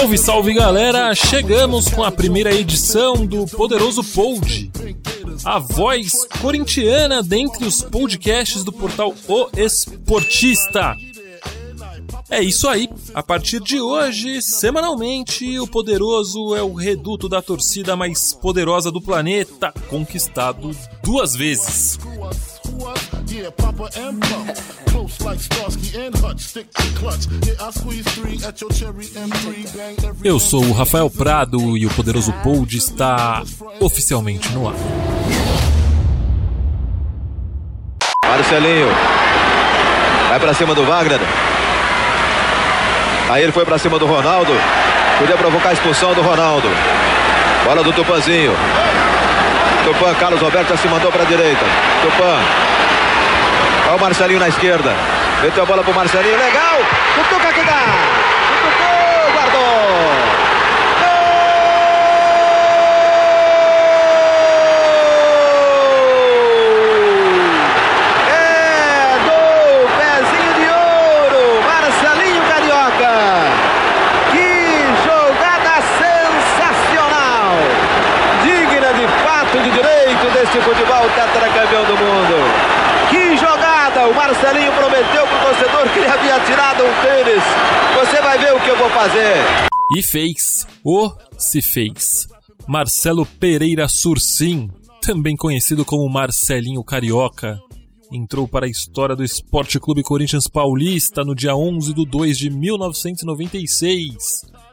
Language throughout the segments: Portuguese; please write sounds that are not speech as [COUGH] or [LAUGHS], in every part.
Salve, salve galera! Chegamos com a primeira edição do Poderoso Pod, a voz corintiana dentre os podcasts do portal O Esportista. É isso aí. A partir de hoje, semanalmente, o Poderoso é o reduto da torcida mais poderosa do planeta, conquistado duas vezes. Eu sou o Rafael Prado e o Poderoso Pod está oficialmente no ar. Marcelinho vai para cima do Wagner. Aí ele foi para cima do Ronaldo. Podia provocar a expulsão do Ronaldo. Bola do Tupanzinho. Tupan, Carlos Roberto já se mandou para a direita. Tupan. Olha o Marcelinho na esquerda. Meteu a bola pro Marcelinho. Legal. Cutuca que dá. Cutucou, guardou. futebol tetracampeão do mundo. Que jogada! O Marcelinho prometeu pro torcedor que Você vai ver o que eu vou fazer. E fez. O se fez. Marcelo Pereira Sursim, também conhecido como Marcelinho Carioca, entrou para a história do Esporte Clube Corinthians Paulista no dia 11 de 2 de 1996.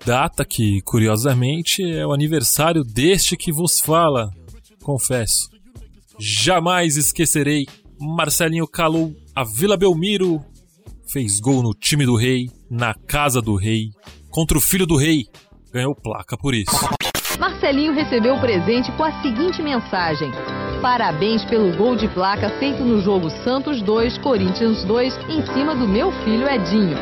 Data que, curiosamente, é o aniversário deste que vos fala. Confesso. Jamais esquecerei. Marcelinho calou a Vila Belmiro, fez gol no time do rei, na casa do rei, contra o filho do rei. Ganhou placa por isso. Marcelinho recebeu o presente com a seguinte mensagem: Parabéns pelo gol de placa feito no jogo Santos 2, Corinthians 2, em cima do meu filho Edinho.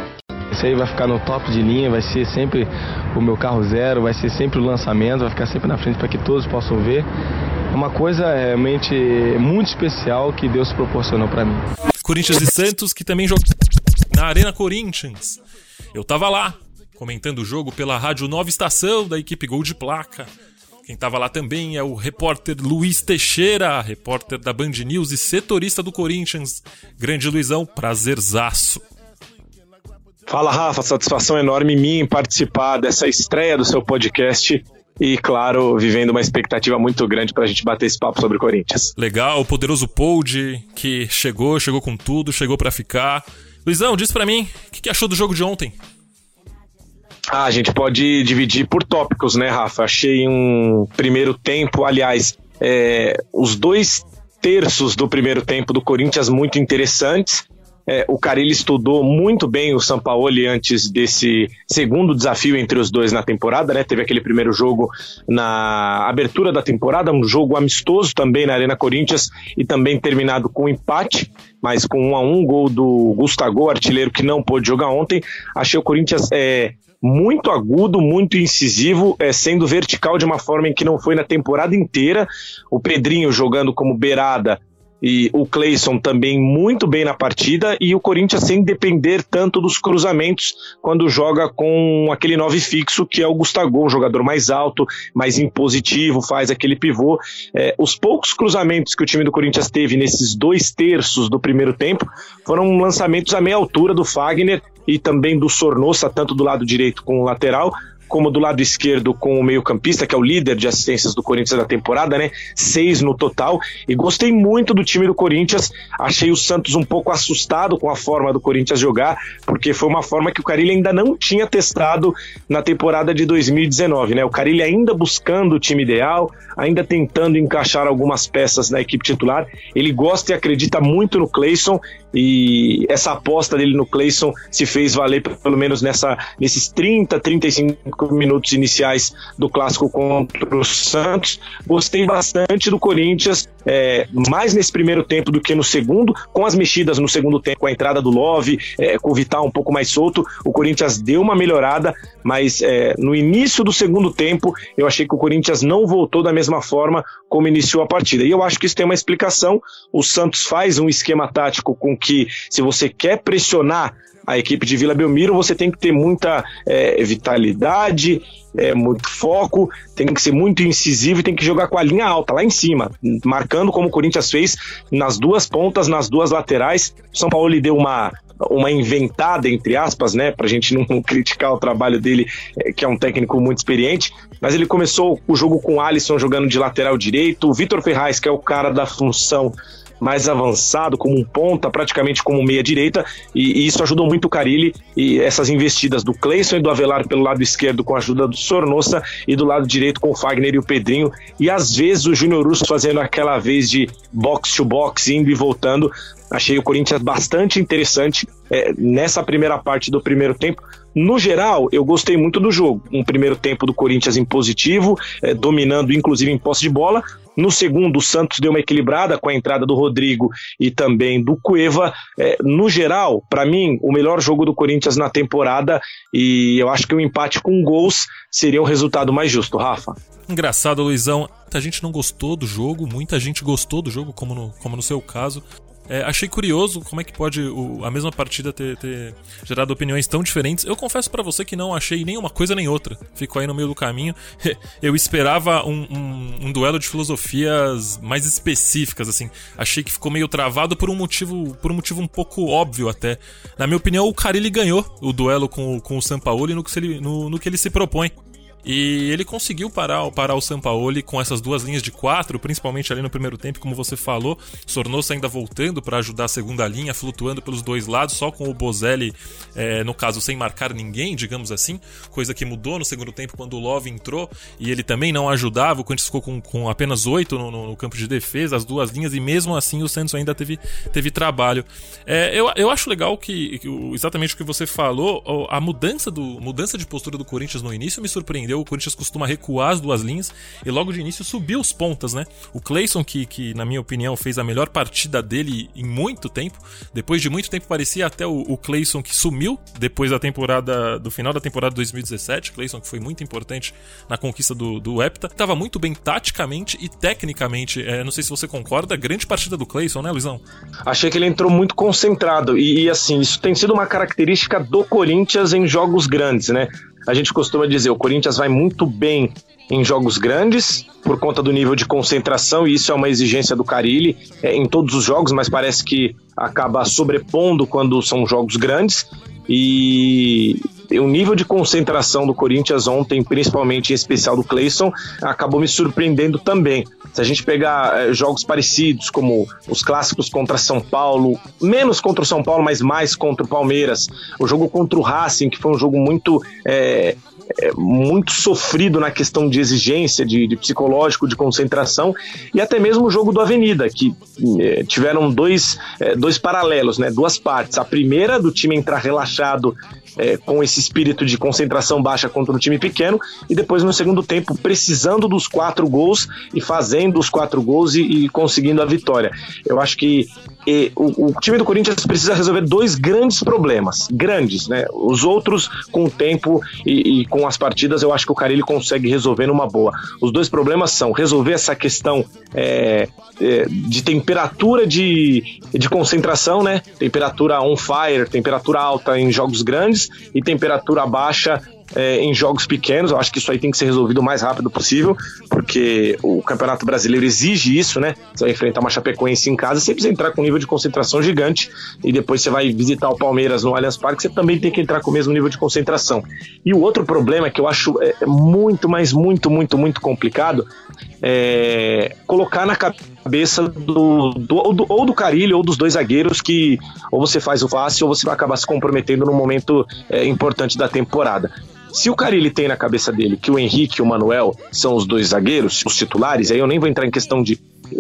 Isso aí vai ficar no top de linha, vai ser sempre o meu carro zero, vai ser sempre o lançamento, vai ficar sempre na frente para que todos possam ver uma coisa realmente muito especial que Deus proporcionou para mim. Corinthians e Santos, que também jogou na Arena Corinthians. Eu tava lá, comentando o jogo pela Rádio Nova Estação da equipe Gol de Placa. Quem tava lá também é o repórter Luiz Teixeira, repórter da Band News e setorista do Corinthians. Grande Luizão, prazerzaço. Fala Rafa, satisfação enorme minha em participar dessa estreia do seu podcast e, claro, vivendo uma expectativa muito grande para a gente bater esse papo sobre o Corinthians. Legal, o poderoso Pold, que chegou, chegou com tudo, chegou para ficar. Luizão, diz para mim, o que, que achou do jogo de ontem? Ah, a gente pode dividir por tópicos, né, Rafa? Achei um primeiro tempo, aliás, é, os dois terços do primeiro tempo do Corinthians muito interessantes. É, o Carilli estudou muito bem o Sampaoli antes desse segundo desafio entre os dois na temporada, né? Teve aquele primeiro jogo na abertura da temporada, um jogo amistoso também na Arena Corinthians e também terminado com empate, mas com um a um gol do Gustavo, artilheiro que não pôde jogar ontem. Achei o Corinthians é, muito agudo, muito incisivo, é, sendo vertical de uma forma em que não foi na temporada inteira. O Pedrinho jogando como beirada e o Clayson também muito bem na partida e o Corinthians sem depender tanto dos cruzamentos quando joga com aquele nove fixo que é o Gustavo, um jogador mais alto, mais impositivo, faz aquele pivô. É, os poucos cruzamentos que o time do Corinthians teve nesses dois terços do primeiro tempo foram lançamentos à meia altura do Fagner e também do Sornosa, tanto do lado direito com o lateral, como do lado esquerdo com o meio-campista, que é o líder de assistências do Corinthians da temporada, né? Seis no total. E gostei muito do time do Corinthians. Achei o Santos um pouco assustado com a forma do Corinthians jogar, porque foi uma forma que o Carilli ainda não tinha testado na temporada de 2019, né? O Carilli ainda buscando o time ideal, ainda tentando encaixar algumas peças na equipe titular. Ele gosta e acredita muito no Clayson e essa aposta dele no Clayson se fez valer pelo menos nessa, nesses 30, 35 minutos iniciais do clássico contra o Santos. Gostei bastante do Corinthians, é, mais nesse primeiro tempo do que no segundo, com as mexidas no segundo tempo, com a entrada do Love, é, com o Vital um pouco mais solto. O Corinthians deu uma melhorada, mas é, no início do segundo tempo eu achei que o Corinthians não voltou da mesma forma como iniciou a partida. E eu acho que isso tem uma explicação. O Santos faz um esquema tático com que, se você quer pressionar a equipe de Vila Belmiro, você tem que ter muita é, vitalidade, é, muito foco, tem que ser muito incisivo e tem que jogar com a linha alta, lá em cima, marcando como o Corinthians fez nas duas pontas, nas duas laterais. São Paulo lhe deu uma, uma inventada, entre aspas, né, pra gente não [LAUGHS] criticar o trabalho dele, é, que é um técnico muito experiente, mas ele começou o jogo com o Alisson jogando de lateral direito, o Vitor Ferraz, que é o cara da função mais avançado, como um ponta, praticamente como meia direita, e, e, isso ajudou muito o Carilli e essas investidas do Cleison e do Avelar pelo lado esquerdo com a ajuda do Sornossa e do lado direito com o Fagner e o Pedrinho, e às vezes o Júnior Russo fazendo aquela vez de box to box, indo e voltando. Achei o Corinthians bastante interessante é, nessa primeira parte do primeiro tempo. No geral, eu gostei muito do jogo. Um primeiro tempo do Corinthians em positivo, é, dominando inclusive em posse de bola, no segundo, o Santos deu uma equilibrada com a entrada do Rodrigo e também do Cueva. É, no geral, para mim, o melhor jogo do Corinthians na temporada e eu acho que o um empate com gols seria o resultado mais justo, Rafa. Engraçado, Luizão. A gente não gostou do jogo, muita gente gostou do jogo, como no, como no seu caso. É, achei curioso como é que pode o, a mesma partida ter, ter, gerado opiniões tão diferentes. Eu confesso para você que não achei nem uma coisa nem outra. Ficou aí no meio do caminho. [LAUGHS] Eu esperava um, um, um, duelo de filosofias mais específicas, assim. Achei que ficou meio travado por um motivo, por um motivo um pouco óbvio até. Na minha opinião, o Carilli ganhou o duelo com, com o Sampaoli no que, ele, no, no que ele se propõe. E ele conseguiu parar, parar o Sampaoli com essas duas linhas de quatro, principalmente ali no primeiro tempo, como você falou. Sornosa ainda voltando para ajudar a segunda linha, flutuando pelos dois lados, só com o Bozelli, é, no caso, sem marcar ninguém, digamos assim. Coisa que mudou no segundo tempo quando o Love entrou e ele também não ajudava. O Corinthians ficou com, com apenas oito no, no, campo de defesa, as duas linhas, e mesmo assim o Santos ainda teve, teve trabalho. É, eu, eu acho legal que, que, exatamente o que você falou, a mudança, do, mudança de postura do Corinthians no início me surpreendeu o Corinthians costuma recuar as duas linhas e logo de início subiu os pontas, né? O Clayson, que, que na minha opinião fez a melhor partida dele em muito tempo, depois de muito tempo parecia até o, o Clayson que sumiu depois da temporada, do final da temporada 2017, Clayson que foi muito importante na conquista do, do Hepta, estava muito bem taticamente e tecnicamente, é, não sei se você concorda, grande partida do Clayson, né Luizão? Achei que ele entrou muito concentrado e, e assim, isso tem sido uma característica do Corinthians em jogos grandes, né? A gente costuma dizer, o Corinthians vai muito bem em jogos grandes por conta do nível de concentração e isso é uma exigência do Carilli é, em todos os jogos, mas parece que acaba sobrepondo quando são jogos grandes. E o nível de concentração do Corinthians ontem, principalmente em especial do Clayson, acabou me surpreendendo também. Se a gente pegar é, jogos parecidos, como os clássicos contra São Paulo, menos contra o São Paulo, mas mais contra o Palmeiras, o jogo contra o Racing, que foi um jogo muito. É, é, muito sofrido na questão de exigência, de, de, psicológico, de concentração, e até mesmo o jogo do Avenida, que é, tiveram dois, é, dois paralelos, né, duas partes. A primeira, do time entrar relaxado é, com esse espírito de concentração baixa contra um time pequeno, e depois no segundo tempo precisando dos quatro gols e fazendo os quatro gols e, e conseguindo a vitória. Eu acho que e, o, o, time do Corinthians precisa resolver dois grandes problemas, grandes, né? Os outros, com o tempo e, e, com as partidas, eu acho que o Carilli consegue resolver numa boa. Os dois problemas são resolver essa questão é, é, de temperatura de, de concentração, né? Temperatura on fire, temperatura alta em jogos grandes e temperatura baixa é, em jogos pequenos. Eu acho que isso aí tem que ser resolvido o mais rápido possível, porque o Campeonato Brasileiro exige isso, né? Você vai enfrentar uma Chapecoense em casa, você precisa entrar com um nível de concentração gigante e depois você vai visitar o Palmeiras no Allianz Parque, você também tem que entrar com o mesmo nível de concentração. E o outro problema que eu acho é muito, mas muito, muito, muito complicado é colocar na cabeça do, do, do, ou do Carilho ou dos dois zagueiros que ou você faz o fácil ou você vai acabar se comprometendo no momento é, importante da temporada. Se o Carilli tem na cabeça dele que o Henrique e o Manuel são os dois zagueiros, os titulares, aí eu nem vou entrar em questão de,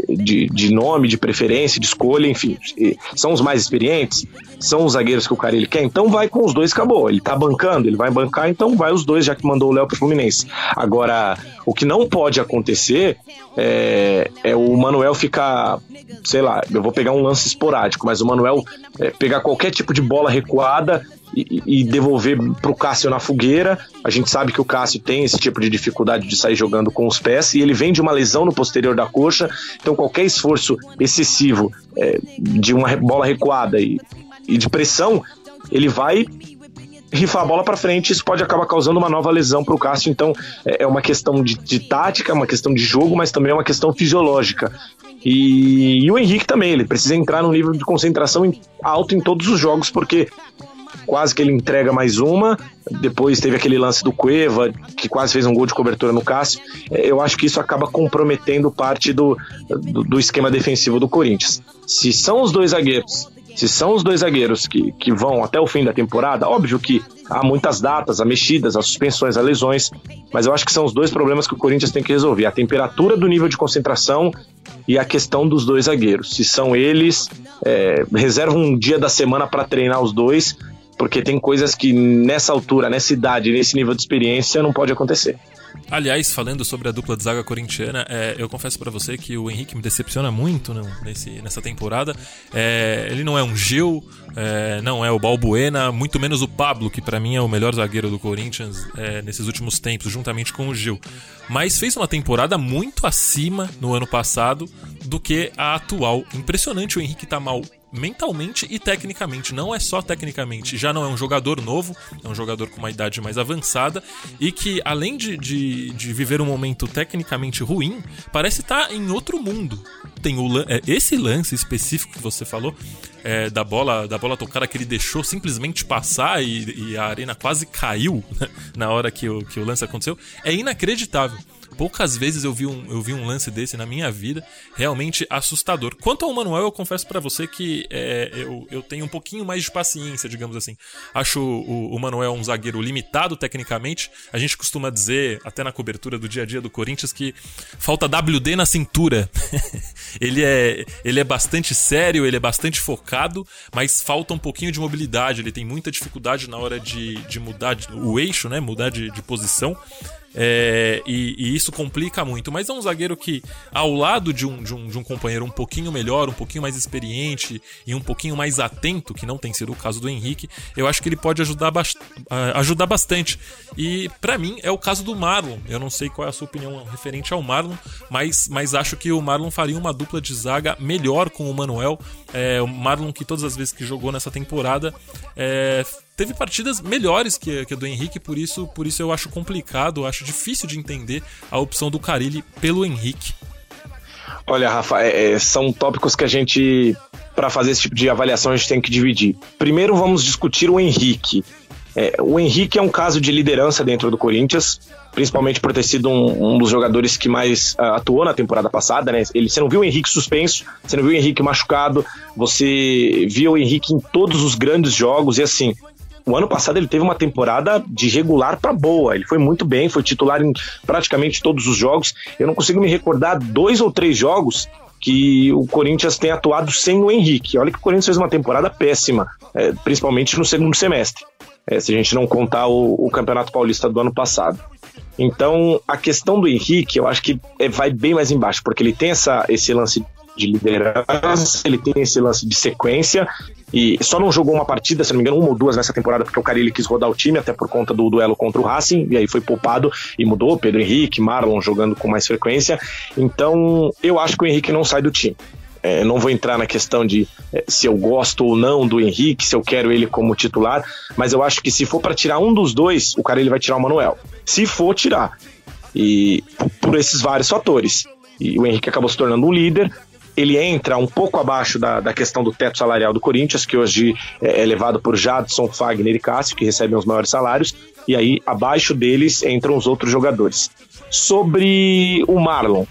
de, de nome, de preferência, de escolha, enfim, são os mais experientes, são os zagueiros que o Carilli quer, então vai com os dois, acabou. Ele tá bancando, ele vai bancar, então vai os dois, já que mandou o Léo pro Fluminense. Agora, o que não pode acontecer é, é o Manuel ficar, sei lá, eu vou pegar um lance esporádico, mas o Manuel é, pegar qualquer tipo de bola recuada e, e devolver para o Cássio na fogueira. A gente sabe que o Cássio tem esse tipo de dificuldade de sair jogando com os pés e ele vem de uma lesão no posterior da coxa, então qualquer esforço excessivo é, de uma bola recuada e, e de pressão ele vai rifar a bola para frente, isso pode acabar causando uma nova lesão para o Cássio. Então é, é uma questão de, de tática, uma questão de jogo, mas também é uma questão fisiológica. E, e, o Henrique também, ele precisa entrar num nível de concentração alto em todos os jogos, porque quase que ele entrega mais uma. Depois teve aquele lance do Cueva, que quase fez um gol de cobertura no Cássio. É, eu acho que isso acaba comprometendo parte do, do, do esquema defensivo do Corinthians. Se são os dois zagueiros se são os dois zagueiros que, que vão até o fim da temporada, óbvio que há muitas datas, há mexidas, há suspensões, há lesões, mas eu acho que são os dois problemas que o Corinthians tem que resolver: a temperatura do nível de concentração e a questão dos dois zagueiros. Se são eles, é, reserva um dia da semana para treinar os dois, porque tem coisas que nessa altura, nessa idade, nesse nível de experiência não pode acontecer. Aliás, falando sobre a dupla de zaga corintiana, é, eu confesso para você que o Henrique me decepciona muito nesse, nessa temporada. É, ele não é um Gil, é, não é o Balbuena, muito menos o Pablo, que para mim é o melhor zagueiro do Corinthians é, nesses últimos tempos, juntamente com o Gil. Mas fez uma temporada muito acima no ano passado do que a atual. Impressionante o Henrique tá mal mentalmente e tecnicamente. Não é só tecnicamente, já não é um jogador novo, é um jogador com uma idade mais avançada e que, além de, de, de viver um momento tecnicamente ruim, parece estar em outro mundo. Tem o, é, esse lance específico que você falou. É, da bola da bola tocada que ele deixou simplesmente passar e, e a arena quase caiu né, na hora que o, que o lance aconteceu é inacreditável poucas vezes eu vi, um, eu vi um lance desse na minha vida, realmente assustador. Quanto ao Manuel, eu confesso para você que é, eu, eu tenho um pouquinho mais de paciência, digamos assim. Acho o, o Manuel um zagueiro limitado tecnicamente. A gente costuma dizer, até na cobertura do dia a dia do Corinthians, que falta WD na cintura. [LAUGHS] ele, é, ele é bastante sério, ele é bastante focado, mas falta um pouquinho de mobilidade. Ele tem muita dificuldade na hora de, de mudar o eixo, né? Mudar de, de posição. É, e, e, isso complica muito. Mas é um zagueiro que, ao lado de um, de, um, de um companheiro um pouquinho melhor, um pouquinho mais experiente e um pouquinho mais atento, que não tem sido o caso do Henrique, eu acho que ele pode ajudar, ba ajudar bastante. E para mim é o caso do Marlon. Eu não sei qual é a sua opinião referente ao Marlon, mas, mas acho que o Marlon faria uma dupla de zaga melhor com o Manuel. É, o Marlon, que todas as vezes que jogou nessa temporada, é, teve partidas melhores que, que a do Henrique, por isso, por isso eu acho complicado, acho difícil de entender a opção do Carilli pelo Henrique. Olha, Rafa, é, é são tópicos que a gente, para fazer esse tipo de avaliação, a gente tem que dividir. Primeiro, vamos discutir o Henrique. É, o Henrique é um caso de liderança dentro do Corinthians, principalmente por ter sido um, um dos jogadores que mais uh, atuou na temporada passada, né? Ele, você não viu o Henrique suspenso, você não viu o Henrique machucado, você viu o Henrique em todos os grandes jogos, e assim, o ano passado ele teve uma temporada de regular para boa. Ele foi muito bem, foi titular em praticamente todos os jogos. Eu não consigo me recordar dois ou três jogos que o Corinthians tem atuado sem o Henrique. Olha que o Corinthians fez uma temporada péssima, é, principalmente no segundo semestre, é, se a gente não contar o, o, Campeonato Paulista do ano passado. Então, a questão do Henrique, eu acho que é, vai bem mais embaixo, porque ele tem essa, esse lance de liderança, ele tem esse lance de sequência e só não jogou uma partida, se não me engano, uma ou duas nessa temporada, porque o Carilli quis rodar o time, até por conta do duelo contra o Racing, e aí foi poupado e mudou. Pedro Henrique, Marlon jogando com mais frequência. Então, eu acho que o Henrique não sai do time. É, não vou entrar na questão de é, se eu gosto ou não do Henrique, se eu quero ele como titular, mas eu acho que se for para tirar um dos dois, o cara ele vai tirar o Manuel. Se for tirar. E por esses vários fatores. E o Henrique acabou se tornando um líder, ele entra um pouco abaixo da, da questão do teto salarial do Corinthians, que hoje é, é levado por Jadson, Fagner e Cássio, que recebem os maiores salários, e aí abaixo deles entram os outros jogadores. Sobre o Marlon,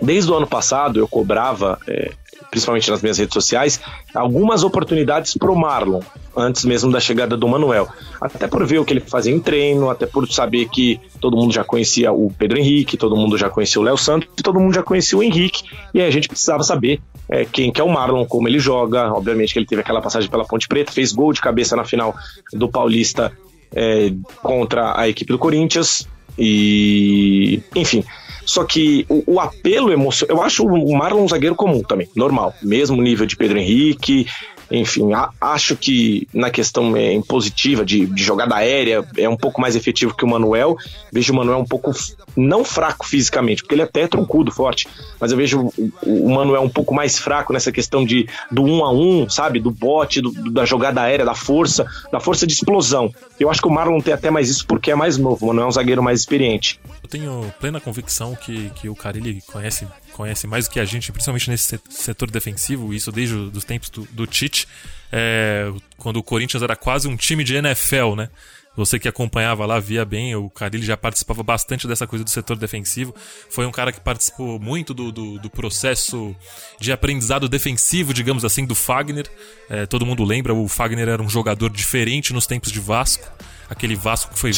desde o ano passado eu cobrava é, principalmente nas minhas redes sociais, algumas oportunidades pro Marlon, antes mesmo da chegada do Manuel. Até por ver o que ele fazia em treino, até por saber que todo mundo já conhecia o Pedro Henrique, todo mundo já conhecia o Léo Santos, todo mundo já conhecia o Henrique, e aí a gente precisava saber é, quem que é o Marlon, como ele joga. Obviamente que ele teve aquela passagem pela Ponte Preta, fez gol de cabeça na final do Paulista é, contra a equipe do Corinthians. E, enfim, só que o, o apelo emocional. Eu acho o Marlon um zagueiro comum também, normal. Mesmo nível de Pedro Henrique. Enfim, a, acho que na questão é, impositiva de, de, jogada aérea é um pouco mais efetivo que o Manuel. Vejo o Manuel um pouco não fraco fisicamente, porque ele é até troncudo, forte, mas eu vejo o, o Manuel um pouco mais fraco nessa questão de do um a um, sabe, do bote, do, da jogada aérea, da força, da força de explosão. Eu acho que o Marlon tem até mais isso porque é mais novo, o Manuel é um zagueiro mais experiente. Eu tenho plena convicção que, que o Carilli conhece conhece mais do que a gente, principalmente nesse setor defensivo, isso desde os tempos do, do Tite, é, quando o Corinthians era quase um time de NFL, né? Você que acompanhava lá via bem, o Carilli já participava bastante dessa coisa do setor defensivo. Foi um cara que participou muito do, do, do processo de aprendizado defensivo, digamos assim, do Fagner. É, todo mundo lembra, o Fagner era um jogador diferente nos tempos de Vasco aquele Vasco que foi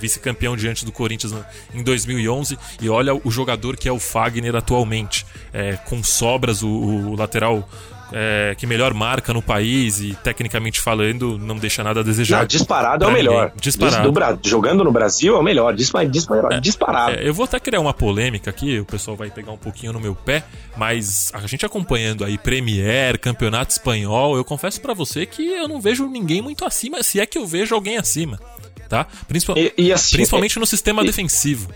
vice-campeão vice diante do Corinthians em 2011. E olha o jogador que é o Fagner atualmente. É, com sobras, o, o lateral é, que melhor marca no país e tecnicamente falando não deixa nada a desejar. Não, disparado é o melhor. Ninguém. Disparado. Do, jogando no Brasil é o melhor. Dispar, dispar, é, disparado. É, eu vou até criar uma polêmica aqui, o pessoal vai pegar um pouquinho no meu pé, mas a gente acompanhando aí Premier, Campeonato Espanhol, eu confesso para você que eu não vejo ninguém muito acima, se é que eu vejo alguém acima tá? Principal, e, e assim, principalmente no sistema e, defensivo,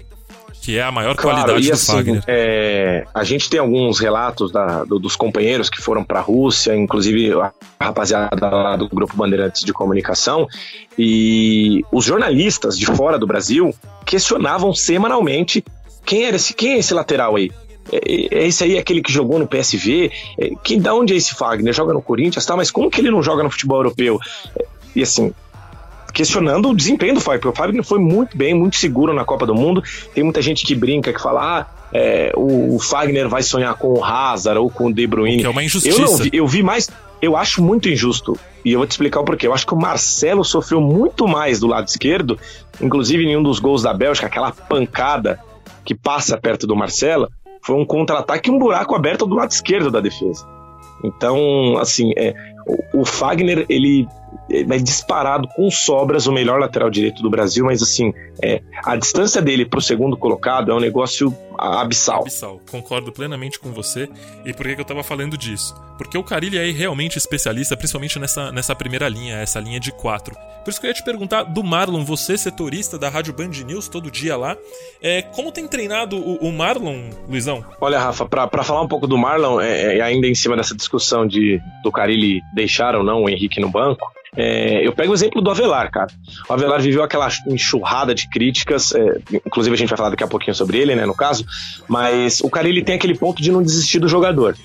que é a maior claro, qualidade do assim, Fagner. É, a gente tem alguns relatos da, do, dos companheiros que foram para a Rússia, inclusive a rapaziada lá do Grupo Bandeirantes de Comunicação, e os jornalistas de fora do Brasil questionavam semanalmente quem era esse, quem é esse lateral aí? É, é, esse aí é aquele que jogou no PSV? É, que, da onde é esse Fagner? Joga no Corinthians, tá? Mas como que ele não joga no futebol europeu? E assim, questionando o desempenho do Fagner, porque o Fagner foi muito bem, muito seguro na Copa do Mundo. Tem muita gente que brinca, que fala, ah, é, o, Fagner vai sonhar com o Hazard ou com o De Bruyne. Que é uma injustiça. Eu, vi, eu vi mais, eu acho muito injusto. E eu vou te explicar o porquê. Eu acho que o Marcelo sofreu muito mais do lado esquerdo, inclusive em um dos gols da Bélgica, aquela pancada que passa perto do Marcelo, foi um contra-ataque e um buraco aberto do lado esquerdo da defesa. Então, assim, é, o, o Fagner, ele vai disparado com sobras o melhor lateral direito do Brasil, mas assim, é, a distância dele para o segundo colocado é um negócio abissal. Abissal, concordo plenamente com você. E por que, que eu estava falando disso? Porque o Carilli é realmente especialista, principalmente nessa, nessa primeira linha, essa linha de quatro. Por isso que eu ia te perguntar do Marlon, você, setorista da Rádio Band News, todo dia lá, é, como tem treinado o, o Marlon, Luizão? Olha, Rafa, para falar um pouco do Marlon, é, é, ainda em cima dessa discussão de do Carilli deixar ou não o Henrique no banco, é, eu pego o exemplo do Avelar, cara. O Avelar viveu aquela enxurrada de críticas, é, inclusive a gente vai falar daqui a pouquinho sobre ele, né, no caso, mas o cara ele tem aquele ponto de não desistir do jogador.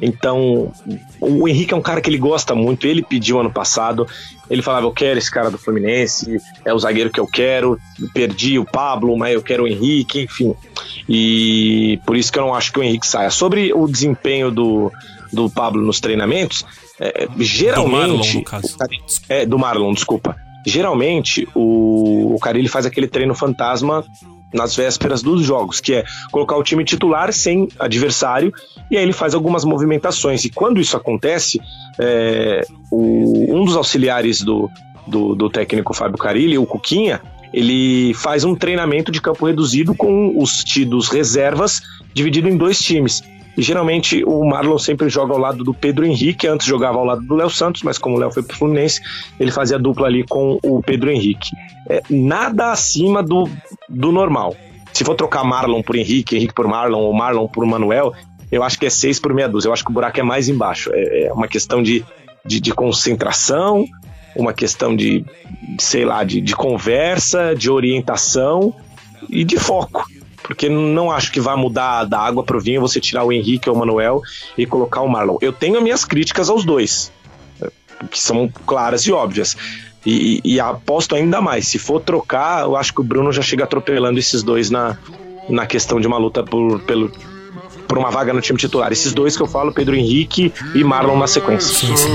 Então, o Henrique é um cara que ele gosta muito, ele pediu ano passado, ele falava, eu quero esse cara do Fluminense, é o zagueiro que eu quero, perdi o Pablo, mas eu quero o Henrique, enfim. E por isso que eu não acho que o Henrique saia. Sobre o desempenho do, do Pablo nos treinamentos, é, geralmente. Do Marlon, no caso. É, do Marlon, desculpa. Geralmente, o, o Carilli faz aquele treino fantasma nas vésperas dos jogos, que é colocar o time titular sem adversário, e aí ele faz algumas movimentações. E quando isso acontece, é, o, um dos auxiliares do, do, do técnico Fábio Carilli, o Cuquinha, ele faz um treinamento de campo reduzido com os tidos reservas dividido em dois times. E geralmente o Marlon sempre joga ao lado do Pedro Henrique, antes jogava ao lado do Léo Santos, mas como o Léo foi pro Fluminense, ele fazia dupla ali com o Pedro Henrique. É, nada acima do, do normal. Se for trocar Marlon por Henrique, Henrique por Marlon ou Marlon por Manuel, eu acho que é seis por meia dúzia. Eu acho que o buraco é mais embaixo. É, é uma questão de, de, de, concentração, uma questão de, sei lá, de, de conversa, de orientação e de foco porque não acho que vai mudar da água pro vinho você tirar o Henrique ou o Manuel e colocar o Marlon. Eu tenho as minhas críticas aos dois, que são claras e óbvias. E, e, aposto ainda mais. Se for trocar, eu acho que o Bruno já chega atropelando esses dois na, na questão de uma luta por, pelo, por uma vaga no time titular. Esses dois que eu falo, Pedro Henrique e Marlon na sequência. Sim, sim.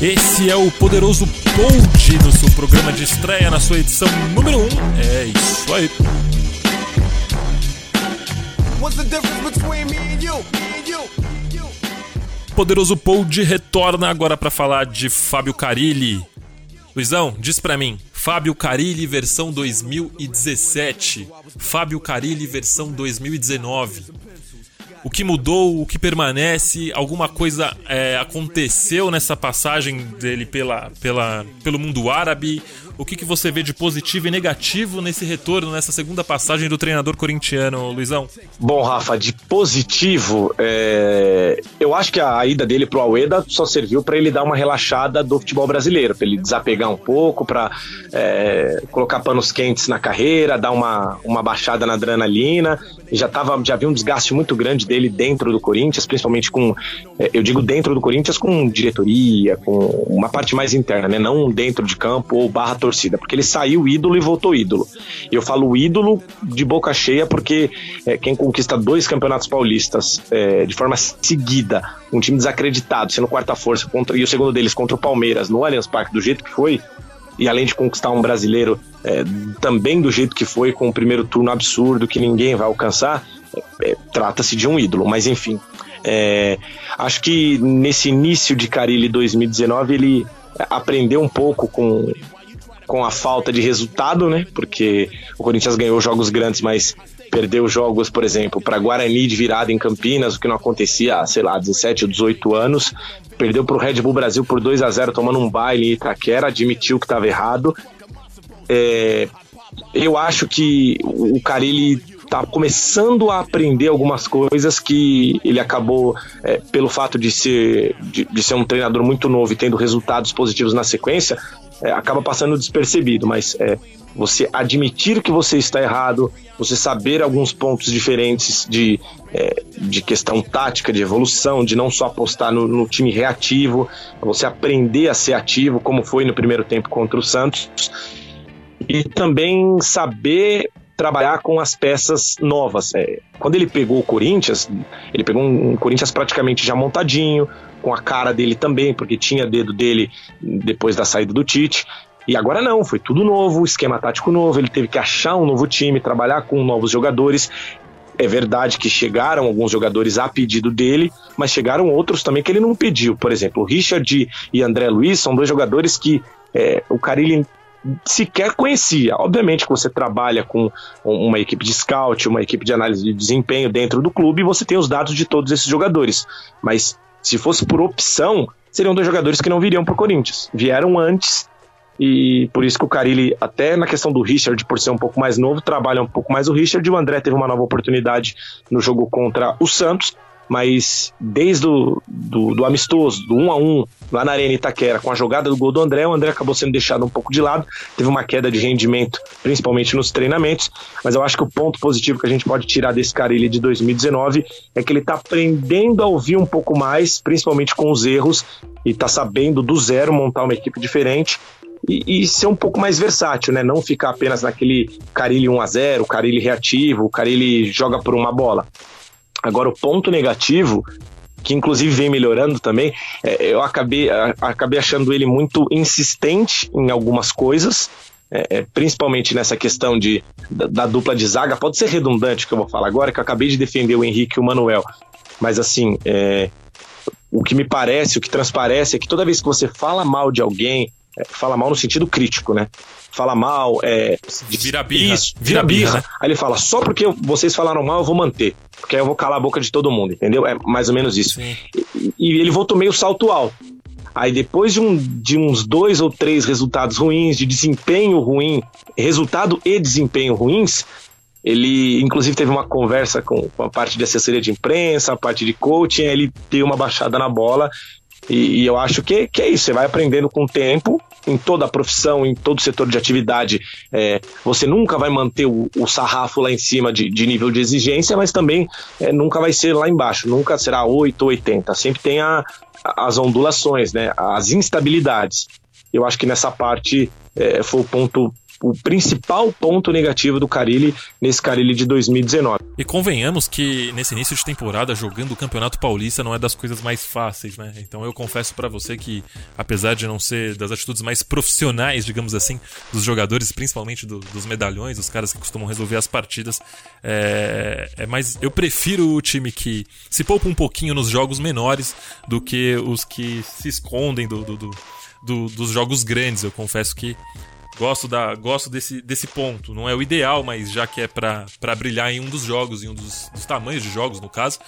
Esse é o poderoso Gold no seu programa de estreia, na sua edição número 1. Um. É isso aí. Poderoso Pold retorna agora para falar de Fábio Carilli. Luizão, diz para mim, Fábio Carilli versão 2017, Fábio Carilli versão 2019. O que mudou, o que permanece, alguma coisa é, aconteceu nessa passagem dele pela, pela, pelo mundo árabe? O que, que você vê de positivo e negativo nesse retorno, nessa segunda passagem do treinador corintiano, Luizão? Bom, Rafa, de positivo, é... eu acho que a ida dele pro Aleda só serviu para ele dar uma relaxada do futebol brasileiro, para ele desapegar um pouco, para é... colocar panos quentes na carreira, dar uma, uma baixada na adrenalina. Já tava, já havia um desgaste muito grande dele dentro do Corinthians, principalmente com, é, eu digo dentro do Corinthians, com diretoria, com uma parte mais interna, né? Não dentro de campo ou barra torcida, porque ele saiu ídolo e voltou ídolo. E eu falo ídolo de boca cheia porque é, quem conquista dois campeonatos paulistas é, de forma seguida, um time desacreditado, sendo quarta força, contra, e o segundo deles contra o Palmeiras no Allianz Parque, do jeito que foi, e além de conquistar um brasileiro é, também do jeito que foi, com o primeiro turno absurdo que ninguém vai alcançar, é, é, trata-se de um ídolo. Mas enfim, é, acho que nesse início de Carilli 2019 ele aprendeu um pouco com, com a falta de resultado, né? Porque o Corinthians ganhou jogos grandes, mas perdeu jogos, por exemplo, para Guarani de virada em Campinas, o que não acontecia há, sei lá, 17 ou 18 anos. Perdeu para o Red Bull Brasil por 2 a 0 tomando um baile em Itaquera, admitiu que estava errado. É, eu acho que o Carilli está começando a aprender algumas coisas que ele acabou, é, pelo fato de ser, de, de, ser um treinador muito novo e tendo resultados positivos na sequência, é, acaba passando despercebido, mas é, você admitir que você está errado, você saber alguns pontos diferentes de, é, de questão tática, de evolução, de não só apostar no, no, time reativo, você aprender a ser ativo, como foi no primeiro tempo contra o Santos, e também saber trabalhar com as peças novas. É, quando ele pegou o Corinthians, ele pegou um, um Corinthians praticamente já montadinho, com a cara dele também, porque tinha dedo dele depois da saída do Tite. E agora não, foi tudo novo, esquema tático novo, ele teve que achar um novo time, trabalhar com novos jogadores. É verdade que chegaram alguns jogadores a pedido dele, mas chegaram outros também que ele não pediu. Por exemplo, o Richard e André Luiz são dois jogadores que é, o Carilli sequer conhecia. Obviamente que você trabalha com uma equipe de scout, uma equipe de análise de desempenho dentro do clube e você tem os dados de todos esses jogadores. Mas se fosse por opção, seriam dois jogadores que não viriam para o Corinthians. Vieram antes e por isso que o Carilli, até na questão do Richard, por ser um pouco mais novo, trabalha um pouco mais o Richard. E o André teve uma nova oportunidade no jogo contra o Santos mas desde o do, do, amistoso, do 1 a 1 lá na Arena Itaquera, com a jogada do gol do André, o André acabou sendo deixado um pouco de lado, teve uma queda de rendimento, principalmente nos treinamentos, mas eu acho que o ponto positivo que a gente pode tirar desse Carilli de 2019 é que ele está aprendendo a ouvir um pouco mais, principalmente com os erros, e está sabendo do zero montar uma equipe diferente, e, e, ser um pouco mais versátil, né? Não ficar apenas naquele Carilli 1 a 0 Carilli reativo, Carilli joga por uma bola. Agora, o ponto negativo, que inclusive vem melhorando também, é, eu acabei, acabei achando ele muito insistente em algumas coisas, é, é, principalmente nessa questão de, da, da, dupla de zaga. Pode ser redundante o que eu vou falar agora, que eu acabei de defender o Henrique e o Manuel, mas assim, é, o que me parece, o que transparece é que toda vez que você fala mal de alguém, é, fala mal no sentido crítico, né? Fala mal, é. Vira birra. Isso, vira, vira birra. birra. Aí ele fala, só porque vocês falaram mal, eu vou manter. Porque aí eu vou calar a boca de todo mundo, entendeu? É mais ou menos isso. E, e, ele voltou meio salto alto. Aí depois de, um, de uns dois ou três resultados ruins, de desempenho ruim, resultado e desempenho ruins, ele inclusive teve uma conversa com, com a parte de assessoria de imprensa, a parte de coaching, aí ele deu uma baixada na bola e, e, eu acho que, que é isso, você vai aprendendo com o tempo, em toda a profissão, em todo setor de atividade, é, você nunca vai manter o, o, sarrafo lá em cima de, de nível de exigência, mas também é, nunca vai ser lá embaixo, nunca será 8 ou 80, sempre tem a, as ondulações, né, as instabilidades. Eu acho que nessa parte é, foi o ponto o principal ponto negativo do Carilli nesse Carilli de 2019. E convenhamos que nesse início de temporada, jogando o Campeonato Paulista não é das coisas mais fáceis, né? Então eu confesso para você que, apesar de não ser das atitudes mais profissionais, digamos assim, dos jogadores, principalmente do, dos medalhões, os caras que costumam resolver as partidas, é, é mais. Eu prefiro o time que se poupa um pouquinho nos jogos menores do que os que se escondem do, do, do, do dos jogos grandes. Eu confesso que Gosto, da, gosto desse, desse ponto. Não é o ideal, mas já que é para brilhar em um dos jogos, em um dos, dos tamanhos de jogos, no caso,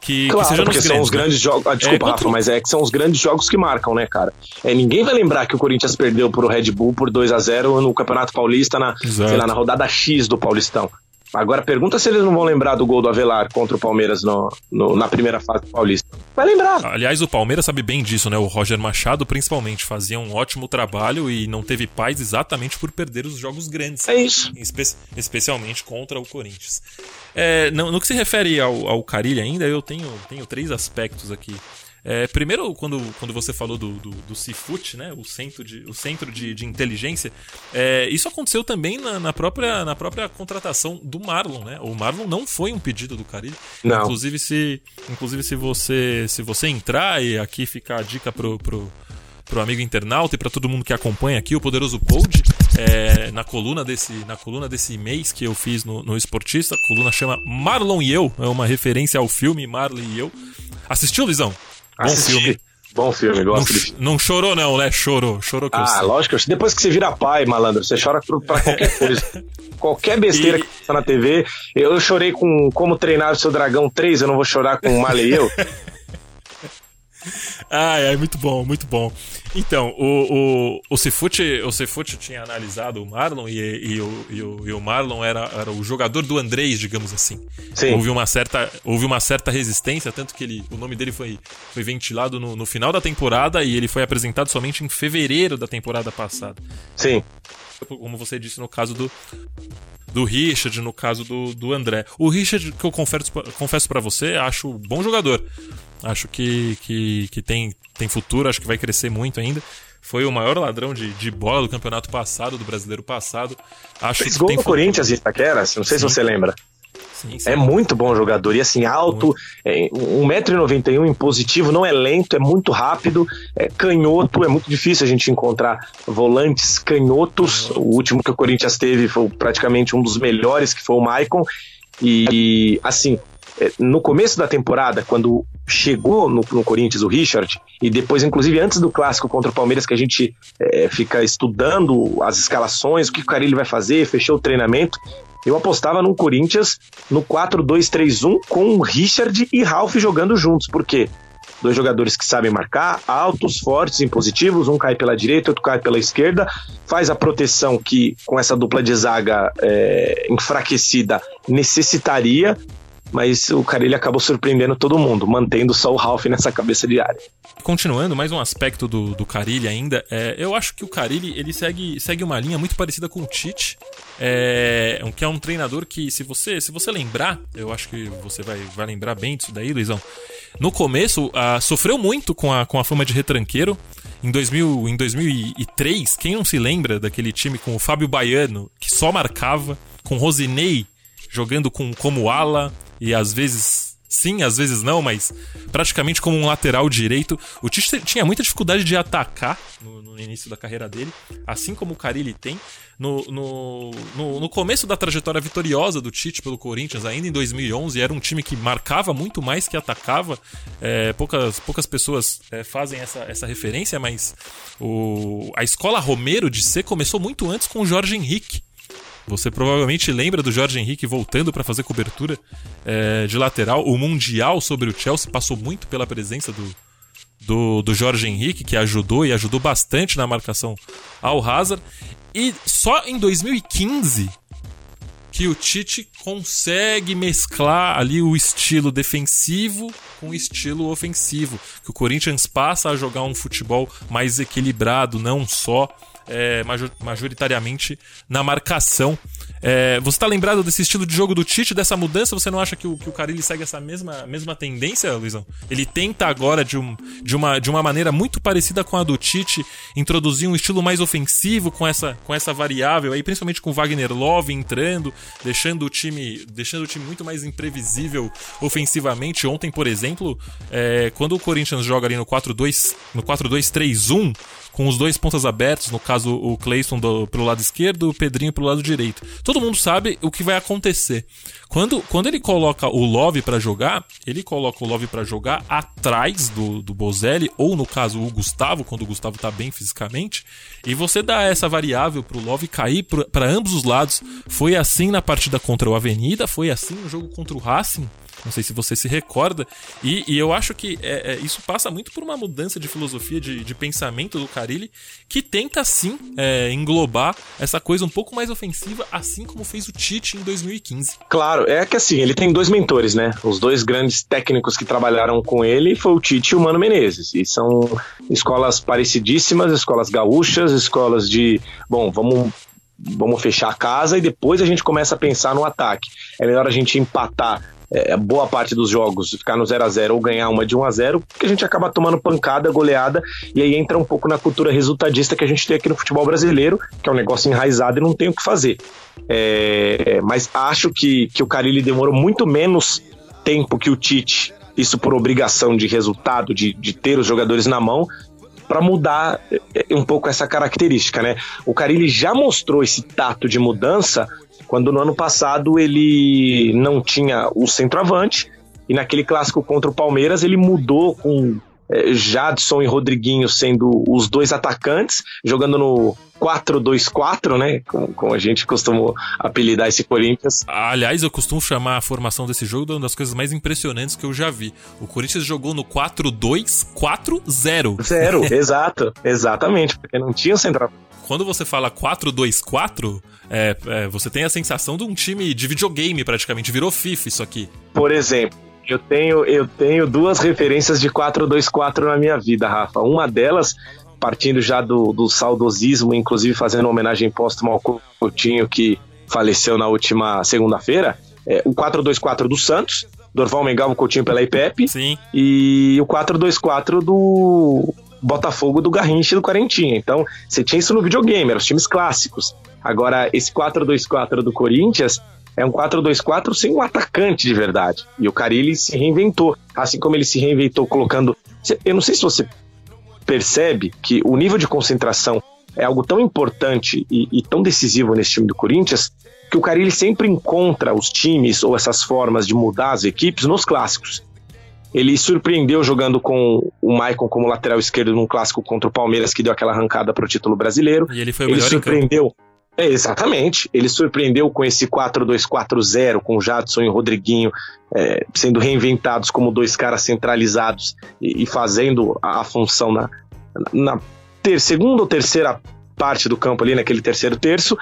que, claro, que porque nos são grandes, os né? grandes jogos. Ah, desculpa, É, Rafa, contra- mas é que são os grandes jogos que marcam, né, cara? É, ninguém vai lembrar que o Corinthians perdeu pro Red Bull por 2 a 0 no Campeonato Paulista, na, Exato. sei lá, na rodada X do Paulistão. Agora pergunta se eles não vão lembrar do gol do Avelar contra o Palmeiras no, no- na primeira fase do Paulista. Vai lembrar. Aliás, o Palmeiras sabe bem disso, né? O Roger Machado, principalmente, fazia um ótimo trabalho e não teve paz exatamente por perder os jogos grandes. É isso. Espe- especialmente contra o Corinthians. É, no, no que se refere ao, ao Carilli ainda, eu tenho, tenho três aspectos aqui. É, primeiro, quando, quando você falou do, do, do Cifut, né, o centro de, o centro de, de inteligência, é, isso aconteceu também na, na própria, na própria contratação do Marlon. Né? O Marlon não foi um pedido do Carilli. Não. Inclusive, se, inclusive se, você, se você entrar, e aqui fica a dica pro, pro, pro amigo internauta e para todo mundo que acompanha aqui o Poderoso Pod, é, na coluna desse na coluna desse mês que eu fiz no, no Esportista, a coluna chama Marlon e eu, é uma referência ao filme Marlon e eu. Assistiu, Lisão? Bom Assisti. filme. Bom filme, Não, gosto de ch- não chorou não, né? Chorou, chorou que eu Ah, sei. lógico. Depois que você vira pai, malandro, você chora pra qualquer [LAUGHS] coisa. qualquer besteira E- que passa na TV. Eu chorei com Como Treinar o Seu Dragão 3, eu não vou chorar com o eu. [LAUGHS] Ah, é muito bom, muito bom. Então, o, o, o Cifute, o Cifute tinha analisado o Marlon e, e, o, e, o, e o Marlon era, era o jogador do Andrés, digamos assim. Sim. Houve uma certa, houve uma certa resistência, tanto que ele, o nome dele foi, foi ventilado no, no final da temporada e ele foi apresentado somente em fevereiro da temporada passada. Sim. Como você disse no caso do, do Richard, no caso do, do André. O Richard, que eu confesso, confesso para você, acho bom jogador. Acho que, que, que tem, tem futuro, acho que vai crescer muito ainda. Foi o maior ladrão de, de bola do campeonato passado, do brasileiro passado. Acho Fez que gol tem no futuro. Corinthians em Itaquera, não sei se Sim. você lembra. Sim, sim. É muito bom jogador. E assim, alto, é, 1,91m em positivo, não é lento, é muito rápido, é canhoto, é muito difícil a gente encontrar volantes canhotos. O último que o Corinthians teve foi praticamente um dos melhores, que foi o Maicon. E, e, assim, no começo da temporada, quando chegou no, no Corinthians o Richard, e depois, inclusive, antes do clássico contra o Palmeiras, que a gente é, fica estudando as escalações, o que o Carilli vai fazer, fechou o treinamento. Eu apostava num Corinthians no 4-2-3-1 com o Richard e Ralph jogando juntos. Por quê? Dois jogadores que sabem marcar, altos, fortes, impositivos, um cai pela direita, outro cai pela esquerda, faz a proteção que com essa dupla de zaga é, enfraquecida necessitaria, mas o cara ele acabou surpreendendo todo mundo, mantendo só o Ralph nessa cabeça de área. Continuando, mais um aspecto do, do Carilli ainda, é, eu acho que o Carilli ele segue, segue uma linha muito parecida com o Tite, é, que é um treinador que, se você, se você lembrar, eu acho que você vai, vai lembrar bem disso daí, Luizão. No começo, sofreu muito com a, com a fama de retranqueiro. Em, 2000, em 2003, quem não se lembra daquele time com o Fábio Baiano, que só marcava, com Rosinei jogando com, como ala e às vezes sim, às vezes não, mas praticamente como um lateral direito. O Tite tinha muita dificuldade de atacar no, no início da carreira dele, assim como o Carilli tem. No, no, no, no começo da trajetória vitoriosa do Tite pelo Corinthians, ainda em 2011, era um time que marcava muito mais que atacava. É, poucas, poucas pessoas é, fazem essa, essa referência, mas o, a escola Romero de ser começou muito antes com o Jorge Henrique. Você provavelmente lembra do Jorge Henrique voltando para fazer cobertura é, de lateral. O Mundial sobre o Chelsea passou muito pela presença do, do, do Jorge Henrique, que ajudou e ajudou bastante na marcação ao Hazard. E só em 2015 que o Tite consegue mesclar ali o estilo defensivo com o estilo ofensivo. Que o Corinthians passa a jogar um futebol mais equilibrado, não só é, major- majoritariamente na marcação. É, você está lembrado desse estilo de jogo do Tite, dessa mudança? Você não acha que o, que o Carilli segue essa mesma, mesma tendência, Luizão? Ele tenta agora, de, um, de, uma, de uma maneira muito parecida com a do Tite, introduzir um estilo mais ofensivo com essa, com essa variável, aí, principalmente com o Wagner Love entrando, deixando o time, deixando o time muito mais imprevisível ofensivamente. Ontem, por exemplo, é, quando o Corinthians joga ali no 4-2, no 4-2-3-1, com os dois pontas abertos, no caso o Cleison do, pelo lado esquerdo, o Pedrinho pelo lado direito. Todo mundo sabe o que vai acontecer. Quando, quando ele coloca o Love para jogar, ele coloca o Love para jogar atrás do, do Bozelli, ou no caso o Gustavo, quando o Gustavo tá bem fisicamente, e você dá essa variável pro Love cair para ambos os lados. Foi assim na partida contra o Avenida, foi assim no jogo contra o Racing. Não sei se você se recorda. E, e eu acho que é, é, isso passa muito por uma mudança de filosofia, de, de pensamento do Carilli, que tenta sim é, englobar essa coisa um pouco mais ofensiva, assim como fez o Tite em 2015. Claro, é que assim, ele tem dois mentores, né? Os dois grandes técnicos que trabalharam com ele foi o Tite e o Mano Menezes. E são escolas parecidíssimas, escolas gaúchas, escolas de, bom, vamos vamos fechar a casa e depois a gente começa a pensar no ataque. É melhor a gente empatar é, boa parte dos jogos ficar no 0 a 0 ou ganhar uma de 1 a 0 porque a gente acaba tomando pancada, goleada, e aí entra um pouco na cultura resultadista que a gente tem aqui no futebol brasileiro, que é um negócio enraizado e não tem o que fazer. É, mas acho que, que o Carilli demorou muito menos tempo que o Tite, isso por obrigação de resultado, de, de ter os jogadores na mão, para mudar é, um pouco essa característica, né? O Carilli já mostrou esse tato de mudança quando no ano passado ele não tinha o centroavante e naquele clássico contra o Palmeiras ele mudou com é, Jadson e Rodriguinho sendo os dois atacantes, jogando no 4-2-4, né? Como, como, a gente costumou apelidar esse Corinthians. Aliás, eu costumo chamar a formação desse jogo de uma das coisas mais impressionantes que eu já vi. O Corinthians jogou no 4-2-4-0. Zero, [LAUGHS] exato, exatamente, porque não tinha centroavante quando você fala 4-2-4, é, é, você tem a sensação de um time de videogame praticamente. Virou FIFA isso aqui. Por exemplo, eu tenho, eu tenho duas referências de 4-2-4 na minha vida, Rafa. Uma delas, partindo já do, do saudosismo, inclusive fazendo homenagem póstuma ao Coutinho que faleceu na última segunda-feira, é o 4-2-4 do Santos, Dorval Mengal, Coutinho pela IPEP. Sim. E o 4-2-4 do Botafogo do Garrincha e do Quarentinha. Então, você tinha isso no videogame, eram os times clássicos. Agora, esse 4-2-4 do Corinthians é um 4-2-4 sem um atacante de verdade. E o Carilli se reinventou. Assim como ele se reinventou colocando. Eu não sei se você percebe que o nível de concentração é algo tão importante e, e tão decisivo nesse time do Corinthians que o Carilli sempre encontra os times ou essas formas de mudar as equipes nos clássicos. Ele surpreendeu jogando com o Maicon como lateral esquerdo num clássico contra o Palmeiras, que deu aquela arrancada para o título brasileiro. E ele foi o ele melhor surpreendeu. É, exatamente. Ele surpreendeu com esse 4-2-4-0, com o Jadson e o Rodriguinho é, sendo reinventados como dois caras centralizados e, e fazendo a, a, função na, na ter, segunda ou terceira parte do campo ali, naquele terceiro terço,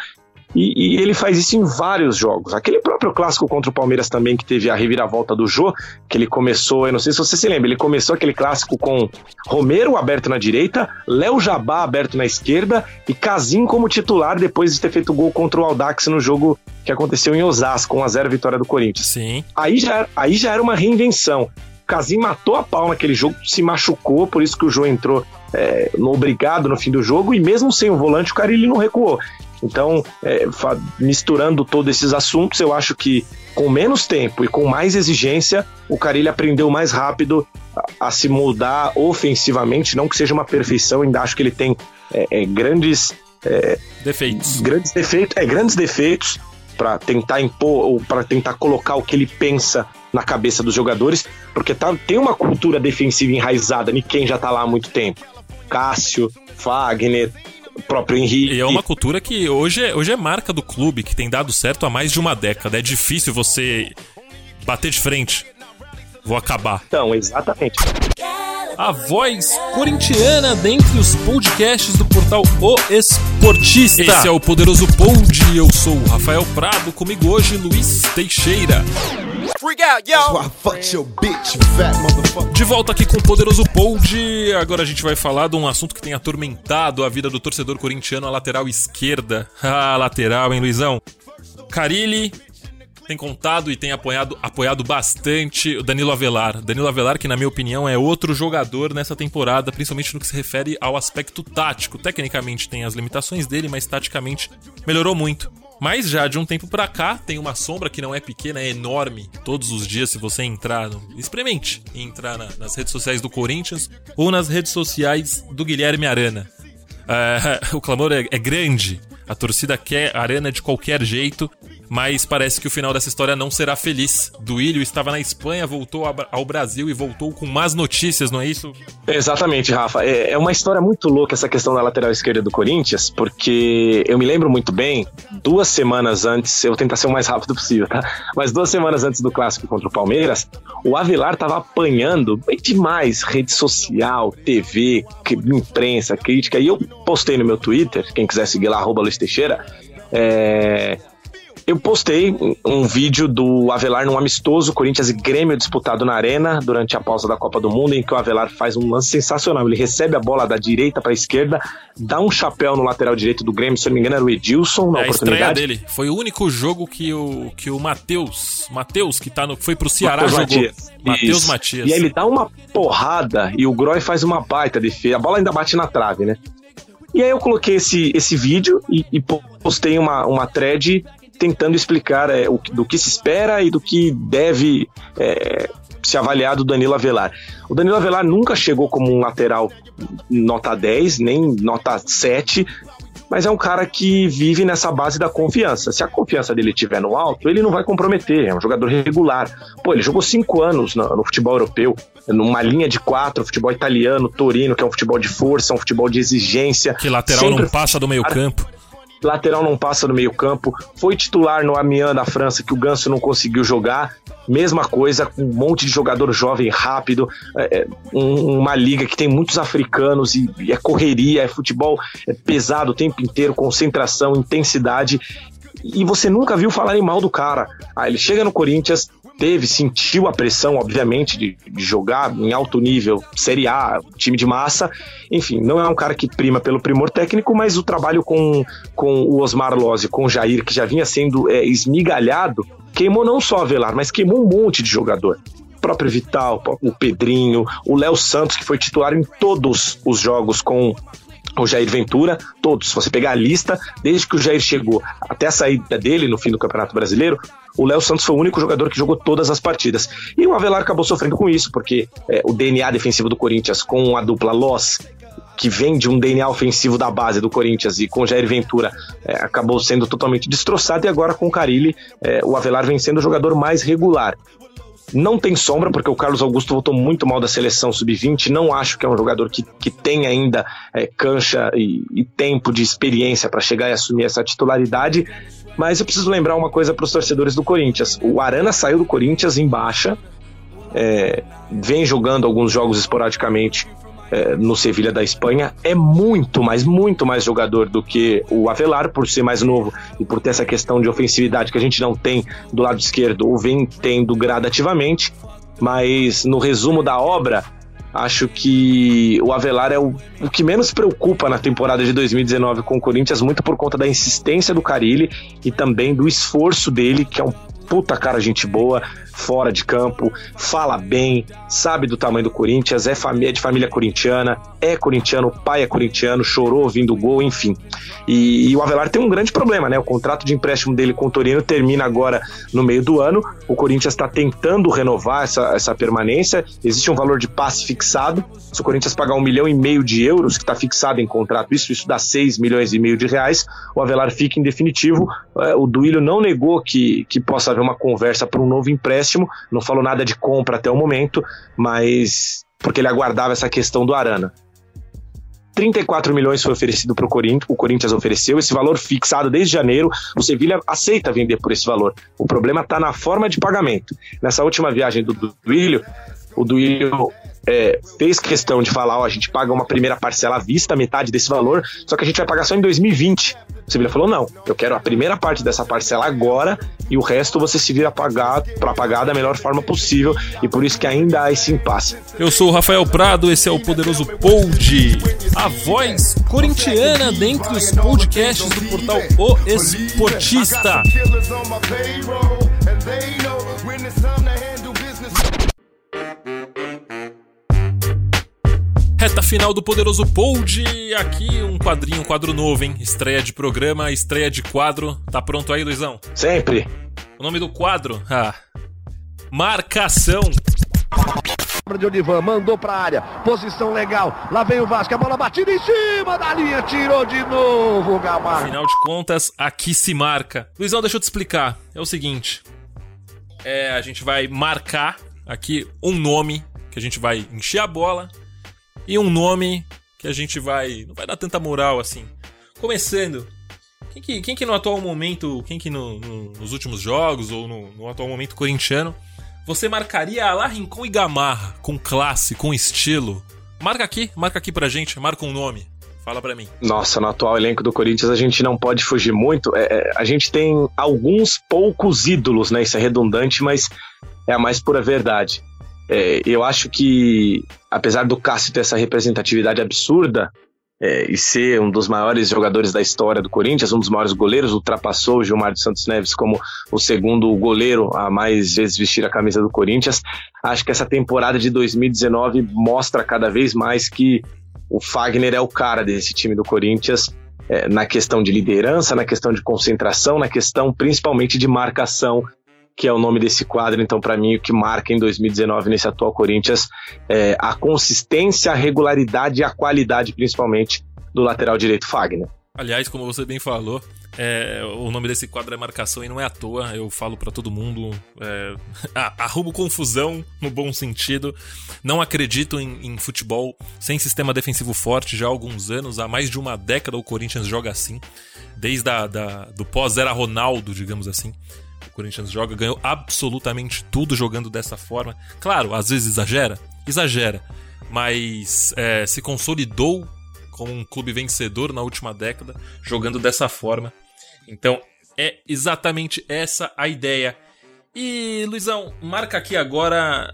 e, e, ele faz isso em vários jogos. Aquele próprio clássico contra o Palmeiras também, que teve a reviravolta do Jô, que ele começou, eu não sei se você se lembra, ele começou aquele clássico com Romero aberto na direita, Léo Jabá aberto na esquerda e Casim como titular depois de ter feito gol contra o Aldax no jogo que aconteceu em Osasco, 1x0 vitória do Corinthians. Sim. Aí já, aí já era uma reinvenção. Casim matou a pau naquele jogo, se machucou, por isso que o Jô entrou é, no obrigado no fim do jogo, e mesmo sem o volante, o Carilli não recuou. Então, é, misturando todos esses assuntos, eu acho que com menos tempo e com mais exigência, o Carilli aprendeu mais rápido a, a se mudar ofensivamente, não que seja uma perfeição, ainda acho que ele tem é, é, grandes é, defeitos. Grandes defeitos, é, grandes defeitos para tentar impor ou para tentar colocar o que ele pensa na cabeça dos jogadores, porque tá, tem uma cultura defensiva enraizada em quem já tá lá há muito tempo. Cássio, Fagner, o próprio Henrique. E é uma cultura que hoje é, hoje é marca do clube, que tem dado certo há mais de uma década. É difícil você bater de frente. Vou acabar. Então, exatamente. A voz corintiana dentre os podcasts do portal O Esportista. Esse é o Poderoso Pod. Eu sou o Rafael Prado. Comigo hoje, Luiz Teixeira. De volta aqui com o Poderoso Pold. Agora a gente vai falar de um assunto que tem atormentado a vida do torcedor corintiano, a lateral esquerda. [LAUGHS] Ah, lateral, hein, Luizão? Carilli tem contado e tem apoiado, apoiado bastante o Danilo Avelar. Danilo Avelar, que na minha opinião é outro jogador nessa temporada, principalmente no que se refere ao aspecto tático. Tecnicamente tem as limitações dele, mas taticamente melhorou muito. Mas já de um tempo pra cá tem uma sombra que não é pequena, é enorme. Todos os dias, se você entrar, no... experimente entrar na, nas redes sociais do Corinthians ou nas redes sociais do Guilherme Arana. [LAUGHS] É, o clamor é, é grande. A torcida quer a arena de qualquer jeito, mas parece que o final dessa história não será feliz. Duílio estava na Espanha, voltou ao Brasil e voltou com más notícias, não é isso? Exatamente, Rafa. É, é uma história muito louca essa questão da lateral esquerda do Corinthians, porque eu me lembro muito bem, duas semanas antes, eu vou tentar ser o mais rápido possível, tá? Mas duas semanas antes do clássico contra o Palmeiras, o Avelar estava apanhando bem demais rede social, TV, imprensa, crítica, e eu postei no meu Twitter, quem quiser seguir lá, arroba Luiz Teixeira, é, eu postei um vídeo do Avelar num amistoso Corinthians e Grêmio disputado na Arena durante a pausa da Copa do Mundo, em que o Avelar faz um lance sensacional. Ele recebe a bola da direita para a esquerda, dá um chapéu no lateral direito do Grêmio, se não me engano era o Edilson na é, oportunidade. A dele. Foi o único jogo que o, que o Matheus, Matheus que tá no, foi pro Ceará Mateus jogou. Matias. Matheus Matias. E aí ele dá uma porrada e o Groy faz uma baita defesa. A bola ainda bate na trave, né? E aí eu coloquei esse, esse vídeo e, e postei uma, uma thread tentando explicar é, o, do que se espera e do que deve é, se avaliar do Danilo Avelar. O Danilo Avelar nunca chegou como um lateral nota 10, nem nota 7, mas é um cara que vive nessa base da confiança. Se a confiança dele estiver no alto, ele não vai comprometer, é um jogador regular. Pô, ele jogou cinco anos no, no futebol europeu, numa linha de quatro, futebol italiano, Torino, que é um futebol de força, um futebol de exigência. Que lateral não passa do meio campo lateral não passa no meio-campo, foi titular no Amiens da França, que o Ganso não conseguiu jogar. Mesma coisa, com um monte de jogador jovem rápido, é, é um, uma liga que tem muitos africanos e, e é correria, é futebol é pesado o tempo inteiro, concentração, intensidade e você nunca viu falarem mal do cara. Ah, ele chega no Corinthians, teve, sentiu a pressão, obviamente, de, de, jogar em alto nível, Série A, time de massa. Enfim, não é um cara que prima pelo primor técnico, mas o trabalho com, com o Osmar Lozzi, com o Jair, que já vinha sendo é, esmigalhado, queimou não só a Velar, mas queimou um monte de jogador. O próprio Vital, o Pedrinho, o Léo Santos, que foi titular em todos os jogos com o Jair Ventura, todos. Se você pegar a lista, desde que o Jair chegou até a saída dele no fim do Campeonato Brasileiro, o Léo Santos foi o único jogador que jogou todas as partidas. E o Avelar acabou sofrendo com isso, porque é, o DNA defensivo do Corinthians com a dupla Loss, que vem de um DNA ofensivo da base do Corinthians e com Jair Ventura é, acabou sendo totalmente destroçado e agora com o Carilli é, o Avelar vem sendo o jogador mais regular. Não tem sombra, porque o Carlos Augusto voltou muito mal da seleção sub-20. Não acho que é um jogador que, que tem ainda é, cancha e, e tempo de experiência para chegar e assumir essa titularidade. Mas eu preciso lembrar uma coisa para os torcedores do Corinthians. O Arana saiu do Corinthians em baixa, é, vem jogando alguns jogos esporadicamente é, no Sevilha da Espanha. É muito mais, muito mais jogador do que o Avelar, por ser mais novo e por ter essa questão de ofensividade que a gente não tem do lado esquerdo ou vem tendo gradativamente. Mas no resumo da obra, Acho que o Avelar é o, o que menos preocupa na temporada de 2019 com o Corinthians, muito por conta da insistência do Carilli e também do esforço dele, que é um puta cara gente boa, fora de campo, fala bem, sabe do tamanho do Corinthians, é, família, é de família corintiana, é corintiano, o pai é corintiano, chorou ouvindo o gol, enfim. E, e, o Avelar tem um grande problema, né? O contrato de empréstimo dele com o Torino termina agora no meio do ano. O Corinthians está tentando renovar essa, essa permanência. Existe um valor de passe fixado. Se o Corinthians pagar um milhão e meio de euros, que está fixado em contrato, isso, isso dá seis milhões e meio de reais, o Avelar fica em definitivo. É, o Duílio não negou que, que possa haver uma conversa para um novo empréstimo não falou nada de compra até o momento, mas porque ele aguardava essa questão do Arana. 34 milhões foi oferecido para o Corinthians, o Corinthians ofereceu esse valor fixado desde janeiro. O Sevilha aceita vender por esse valor. O problema está na forma de pagamento. Nessa última viagem do Duílio, o Duílio é, fez questão de falar: ó, a gente paga uma primeira parcela à vista, metade desse valor, só que a gente vai pagar só em 2020. O Sevilha falou: não, eu quero a primeira parte dessa parcela agora e o resto você se vira para pagar da melhor forma possível e por isso que ainda há esse impasse. Eu sou o Rafael Prado, esse é o poderoso Pod, a voz corintiana dentre os podcasts do portal O Esportista. Reta final do Poderoso Pold. Aqui um quadrinho, um quadro novo, hein? Estreia de programa, estreia de quadro. Tá pronto aí, Luizão? Sempre. O nome do quadro? Ah. Marcação. de Olivan, mandou pra área, posição legal, lá vem o Vasco, a bola batida em cima da linha, tirou de novo o Gamarra. Afinal de contas, aqui se marca. Luizão, deixa eu te explicar. É o seguinte: é, a gente vai marcar aqui um nome que a gente vai encher a bola e um nome que a gente vai. não vai dar tanta moral assim. Começando. Quem que, quem que no atual momento, quem que no, no, nos últimos jogos ou no, no, atual momento corintiano, você marcaria lá Rincon e Gamarra com classe, com estilo? Marca aqui, marca aqui pra gente, marca um nome. Fala para mim. Nossa, no atual elenco do Corinthians a gente não pode fugir muito. É, é, a gente tem alguns poucos ídolos, né? Isso é redundante, mas é a mais pura verdade. É, eu acho que, apesar do Cássio ter essa representatividade absurda é, e ser um dos maiores jogadores da história do Corinthians, um dos maiores goleiros, ultrapassou o Gilmar de Santos Neves como o segundo goleiro a mais vezes vestir a camisa do Corinthians. Acho que essa temporada de 2019 mostra cada vez mais que o Fagner é o cara desse time do Corinthians é, na questão de liderança, na questão de concentração, na questão principalmente de marcação, que é o nome desse quadro. Então, para mim, o que marca em 2019 nesse atual Corinthians é a consistência, a regularidade e a qualidade, principalmente, do lateral direito Fagner. Aliás, como você bem falou, é, o nome desse quadro é marcação e não é à toa. Eu falo para todo mundo. É, [LAUGHS] arrumo confusão no bom sentido. Não acredito em, em, futebol sem sistema defensivo forte já há alguns anos. Há mais de uma década o Corinthians joga assim. Desde a, da, do pós-era Ronaldo, digamos assim. Corinthians joga, ganhou absolutamente tudo jogando dessa forma. Claro, às vezes exagera, exagera. Mas é, se consolidou como um clube vencedor na última década, jogando dessa forma. Então, é exatamente essa a ideia. E, Luizão, marca aqui agora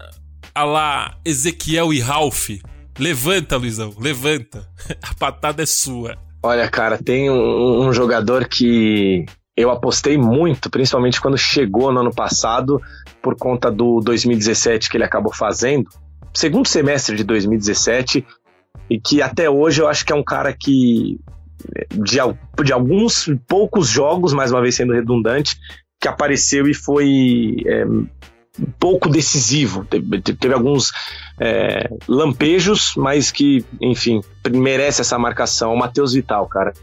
a lá Ezequiel e Ralph. Levanta, Luizão, levanta. [LAUGHS] A patada é sua. Olha, cara, tem um, um jogador que eu apostei muito, principalmente quando chegou no ano passado, por conta do 2017 que ele acabou fazendo. Segundo semestre de 2017, e que até hoje eu acho que é um cara que de, de alguns poucos jogos, mais uma vez sendo redundante, que apareceu e foi é, pouco decisivo. Teve, teve alguns é, lampejos, mas que, enfim, merece essa marcação. O Matheus Vital, cara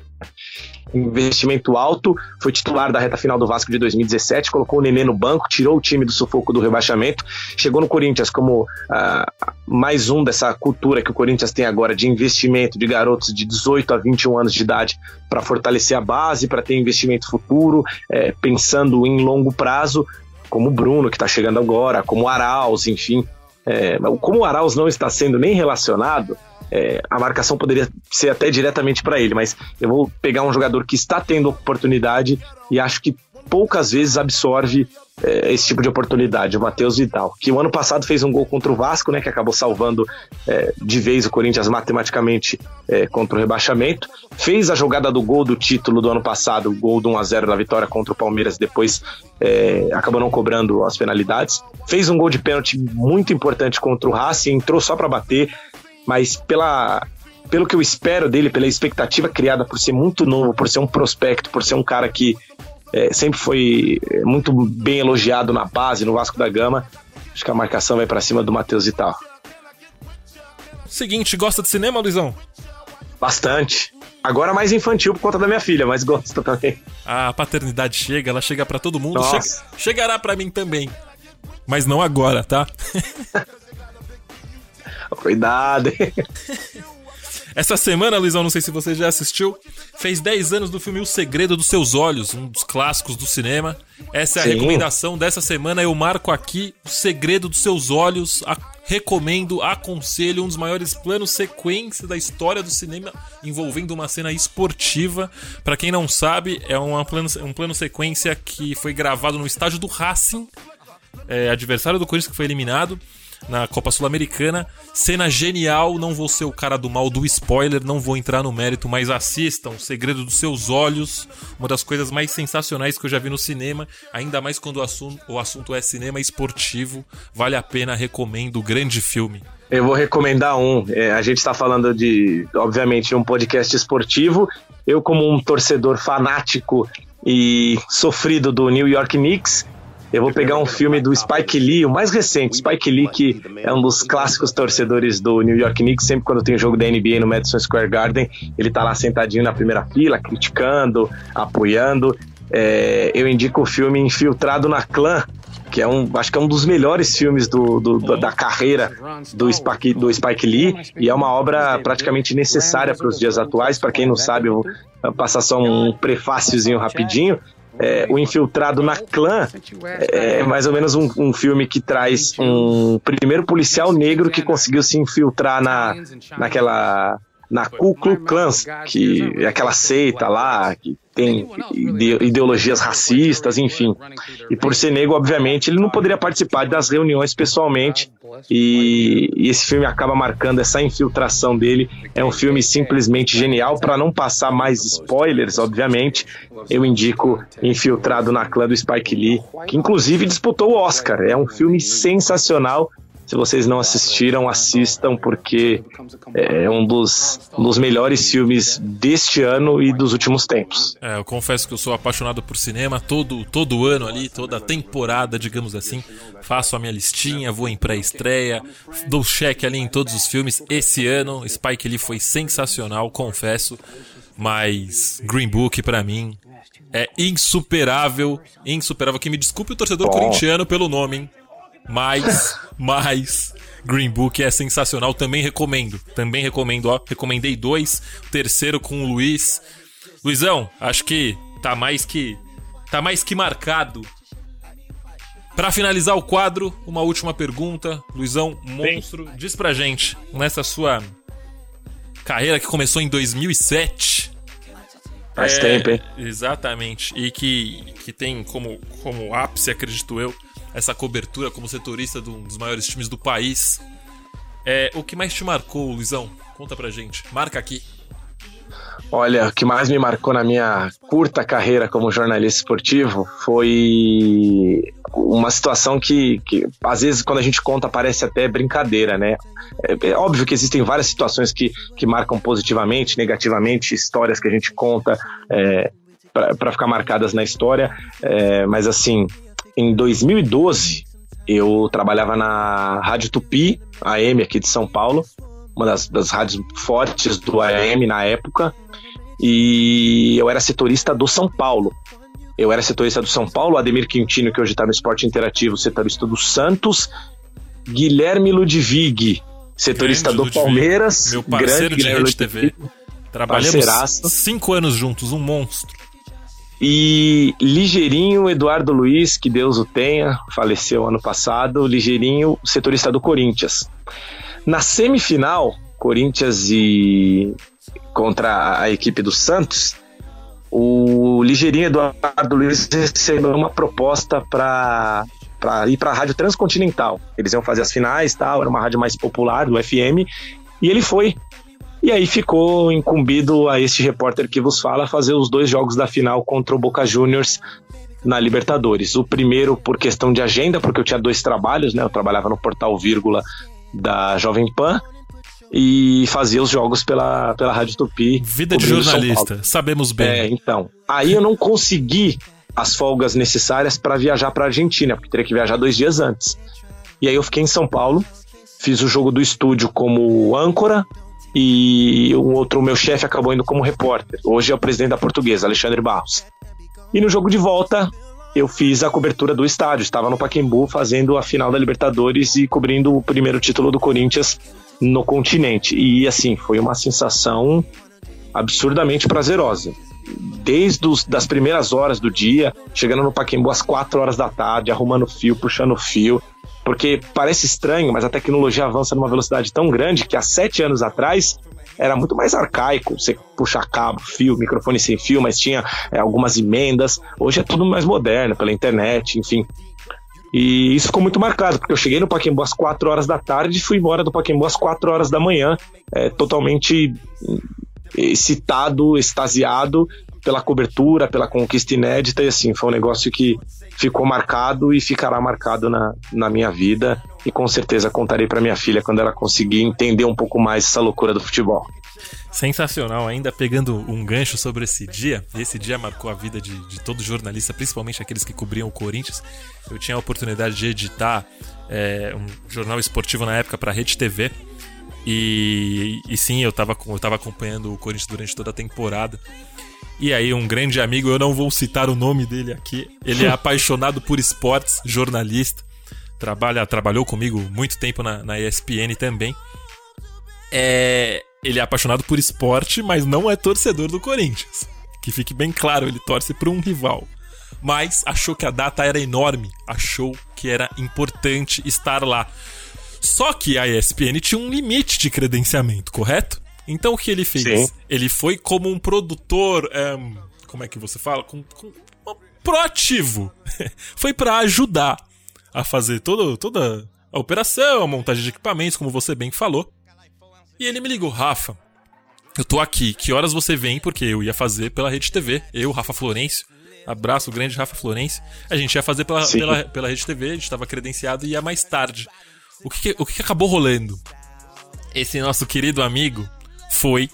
investimento alto, foi titular da reta final do Vasco de 2017, colocou o Nenê no banco, tirou o time do sufoco do rebaixamento, chegou no Corinthians como uh, mais um dessa cultura que o Corinthians tem agora de investimento de garotos de 18 a 21 anos de idade para fortalecer a base, para ter investimento futuro, é, pensando em longo prazo, como o Bruno, que está chegando agora, como o Arauz, enfim. É, como o Arauz não está sendo nem relacionado, é, a marcação poderia ser até diretamente para ele, mas eu vou pegar um jogador que está tendo oportunidade e acho que poucas vezes absorve é, esse tipo de oportunidade, o Matheus Vidal, que o ano passado fez um gol contra o Vasco, né, que acabou salvando é, de vez o Corinthians matematicamente é, contra o rebaixamento, fez a jogada do gol do título do ano passado, o gol do 1x0 da vitória contra o Palmeiras, depois é, acabou não cobrando as penalidades, fez um gol de pênalti muito importante contra o Racing, entrou só para bater, mas pela pelo que eu espero dele, pela expectativa criada por ser muito novo, por ser um prospecto, por ser um cara que é, sempre foi é, muito bem elogiado na base, no Vasco da Gama, acho que a marcação vai para cima do Matheus e tal. Seguinte, gosta de cinema, Luizão? Bastante. Agora mais infantil por conta da minha filha, mas gosta também. A paternidade chega, ela chega para todo mundo, chega, chegará para mim também. Mas não agora, tá? [LAUGHS] Cuidado. Essa semana, Luizão, não sei se você já assistiu, fez 10 anos do filme O Segredo dos Seus Olhos, um dos clássicos do cinema. Essa é a Sim. recomendação dessa semana. Eu marco aqui O Segredo dos Seus Olhos. A recomendo, aconselho, um dos maiores planos sequência da história do cinema, envolvendo uma cena esportiva. Para quem não sabe, é plano, um plano sequência que foi gravado no estádio do Racing, é, adversário do Corinthians que foi eliminado na Copa Sul-Americana. Cena genial, não vou ser o cara do mal do spoiler, não vou entrar no mérito, mas assistam Segredo dos Seus Olhos, uma das coisas mais sensacionais que eu já vi no cinema, ainda mais quando o assunto, o assunto é cinema esportivo. Vale a pena, recomendo o grande filme. Eu vou recomendar um. É, a gente está falando de, obviamente, um podcast esportivo. Eu, como um torcedor fanático e sofrido do New York Knicks, Eu vou pegar um filme do Spike Lee, o mais recente, Spike Lee, que é um dos clássicos torcedores do New York Knicks, sempre quando tem jogo da NBA no Madison Square Garden, ele tá lá sentadinho na primeira fila, criticando, apoiando. É, eu indico o filme Infiltrado na Clã, que é um, acho que é um dos melhores filmes do, do, da carreira do Spike, do Spike Lee e é uma obra praticamente necessária para os dias atuais. Para quem não sabe, eu vou passar só um prefáciozinho rapidinho. É, o Infiltrado na Clã é mais ou menos um, um, filme que traz um primeiro policial negro que conseguiu se infiltrar na, naquela na Ku Klux Klan, que é aquela seita lá, que tem ideologias racistas, enfim. E por ser negro, obviamente, ele não poderia participar das reuniões pessoalmente. E, e esse filme acaba marcando essa infiltração dele. É um filme simplesmente genial. Para não passar mais spoilers, obviamente, eu indico Infiltrado na Clã do Spike Lee, que inclusive disputou o Oscar. É um filme sensacional se vocês não assistiram, assistam, porque é um dos, um dos melhores filmes deste ano e dos últimos tempos. É, eu confesso que eu sou apaixonado por cinema todo, todo ano ali, toda temporada, digamos assim. Faço a minha listinha, vou em pré-estreia, dou cheque ali em todos os filmes. Esse ano, Spike Lee foi sensacional, confesso. Mas Green Book, para mim, é insuperável. Insuperável. Que me desculpe o torcedor Bom. corintiano pelo nome, hein? Mas, mas, Green Book é sensacional, também recomendo. Também recomendo, ó. Recomendei dois, terceiro com o Luiz. Luizão, acho que tá mais que tá mais que marcado. Para finalizar o quadro, uma última pergunta. Luizão, monstro, Bem. diz pra gente, nessa sua carreira que começou em 2007, Faz é, tempo, hein? Exatamente. E que, que tem como, como ápice, acredito eu, essa cobertura como setorista de um dos maiores times do país. É, o que mais te marcou, Luizão? Conta pra gente. Marca aqui. Olha, o que mais me marcou na minha curta carreira como jornalista esportivo foi uma situação que, que às vezes, quando a gente conta, parece até brincadeira, né? É, é óbvio que existem várias situações que, que marcam positivamente, negativamente, histórias que a gente conta é, para ficar marcadas na história, é, mas assim, em 2012, eu trabalhava na Rádio Tupi, AM aqui de São Paulo, uma das, das rádios fortes do AM na época, e eu era setorista do São Paulo. Eu era setorista do São Paulo, Ademir Quintino, que hoje está no Esporte Interativo, setorista do Santos, Guilherme Ludwig, setorista do Ludwig, Palmeiras, meu parceiro grande de Rede TV. Trabalhamos parceiraço. cinco anos juntos, um monstro. E Ligeirinho Eduardo Luiz, que Deus o tenha, faleceu ano passado, Ligeirinho, setorista do Corinthians. Na semifinal, Corinthians e contra a equipe do Santos, o Ligeirinho Eduardo Luiz recebeu uma proposta para ir para a rádio Transcontinental. Eles iam fazer as finais, tal, era uma rádio mais popular do FM, e ele foi e aí ficou incumbido a este repórter que vos fala fazer os dois jogos da final contra o Boca Juniors na Libertadores. O primeiro por questão de agenda, porque eu tinha dois trabalhos, né? Eu trabalhava no portal Vírgula da Jovem Pan e fazia os jogos pela, pela Rádio Tupi. Vida de jornalista, sabemos bem. É, então. Aí eu não consegui as folgas necessárias para viajar para Argentina, porque teria que viajar dois dias antes. E aí eu fiquei em São Paulo, fiz o jogo do estúdio como âncora, e um outro, meu chefe, acabou indo como repórter. Hoje é o presidente da Portuguesa, Alexandre Barros. E no jogo de volta, eu fiz a cobertura do estádio. Estava no Paquembu fazendo a final da Libertadores e cobrindo o primeiro título do Corinthians no continente. E assim, foi uma sensação absurdamente prazerosa. Desde os, das primeiras horas do dia, chegando no Paquembu às 4 horas da tarde, arrumando fio, puxando fio, porque parece estranho, mas a tecnologia avança numa velocidade tão grande que há sete anos atrás era muito mais arcaico você puxar cabo, fio, microfone sem fio, mas tinha é, algumas emendas. Hoje é tudo mais moderno, pela internet, enfim. E isso ficou muito marcado, porque eu cheguei no Paquembu às 4 horas da tarde e fui embora do Paquembu às 4 horas da manhã, é, totalmente excitado, extasiado pela cobertura, pela conquista inédita, e assim, foi um negócio que ficou marcado e ficará marcado na, na minha vida, e com certeza contarei para minha filha quando ela conseguir entender um pouco mais essa loucura do futebol. Sensacional, ainda pegando um gancho sobre esse dia. Esse dia marcou a vida de, de todo jornalista, principalmente aqueles que cobriam o Corinthians. Eu tinha a oportunidade de editar é, um jornal esportivo na época para a Rede TV. E, e sim, eu estava eu tava acompanhando o Corinthians durante toda a temporada. E aí, um grande amigo, eu não vou citar o nome dele aqui, ele é [LAUGHS] apaixonado por esportes, jornalista, trabalha, trabalhou comigo muito tempo na, na ESPN também. É, ele é apaixonado por esporte, mas não é torcedor do Corinthians. Que fique bem claro, ele torce para um rival. Mas achou que a data era enorme, achou que era importante estar lá. Só que a ESPN tinha um limite de credenciamento, correto? Então o que ele fez? Sim. Ele foi como um produtor. Um, como é que você fala? Com, com, um proativo. [LAUGHS] foi para ajudar a fazer todo, toda a operação, a montagem de equipamentos, como você bem falou. E ele me ligou, Rafa, eu tô aqui, que horas você vem? Porque eu ia fazer pela Rede TV, eu, Rafa Florencio. Abraço, grande Rafa Florencio. A gente ia fazer pela, pela, pela Rede TV, a gente estava credenciado e ia mais tarde. O que, o que acabou rolando? Esse nosso querido amigo foi,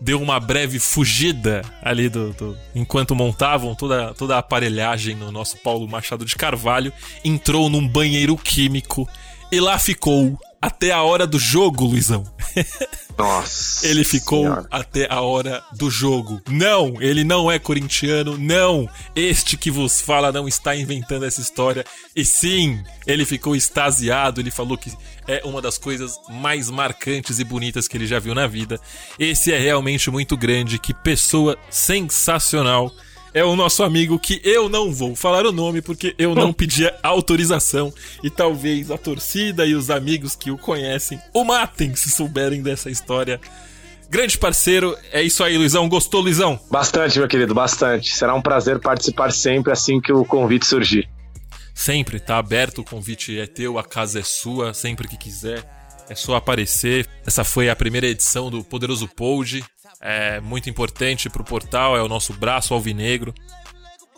deu uma breve fugida ali do, do, enquanto montavam toda, toda a aparelhagem no nosso Paulo Machado de Carvalho, entrou num banheiro químico e lá ficou até a hora do jogo, Luizão. [LAUGHS] Nossa. ele ficou senhora. até a hora do jogo. Não, ele não é corintiano. Não, este que vos fala não está inventando essa história. E sim, ele ficou extasiado. Ele falou que é uma das coisas mais marcantes e bonitas que ele já viu na vida. Esse é realmente muito grande. Que pessoa sensacional é o nosso amigo que eu não vou falar o nome porque eu não [LAUGHS] pedi autorização e talvez a torcida e os amigos que o conhecem o matem se souberem dessa história. Grande parceiro, é isso aí, Luizão. Gostou, Luizão? Bastante, meu querido, bastante. Será um prazer participar sempre assim que o convite surgir. Sempre, tá aberto, o convite é teu, a casa é sua, sempre que quiser. É só aparecer. Essa foi a primeira edição do Poderoso Pod é muito importante para o portal, é o nosso braço alvinegro.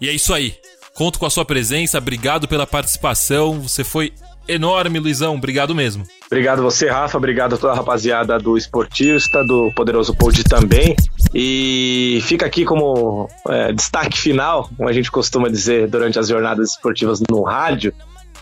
E é isso aí. Conto com a sua presença, obrigado pela participação. Você foi enorme, Luizão. Obrigado mesmo. Obrigado você, Rafa. Obrigado a toda a rapaziada do Esportista, do Poderoso Pod também. E fica aqui como é, destaque final, como a gente costuma dizer durante as jornadas esportivas no rádio,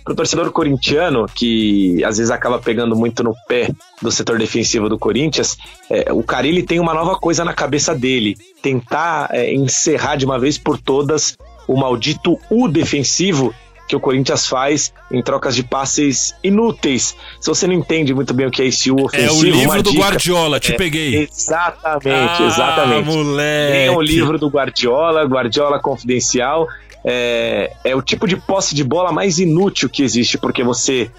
para o torcedor corintiano, que às vezes acaba pegando muito no pé do setor defensivo do Corinthians, é, o Carilli tem uma nova coisa na cabeça dele: tentar é, encerrar de uma vez por todas o maldito U defensivo que o Corinthians faz em trocas de passes inúteis. Se você não entende muito bem o que é esse U ofensivo... É o livro do dica, Guardiola, te é, peguei. Exatamente, ah, exatamente. moleque. Tem o livro do Guardiola, Guardiola Confidencial, é, é o tipo de posse de bola mais inútil que existe, porque você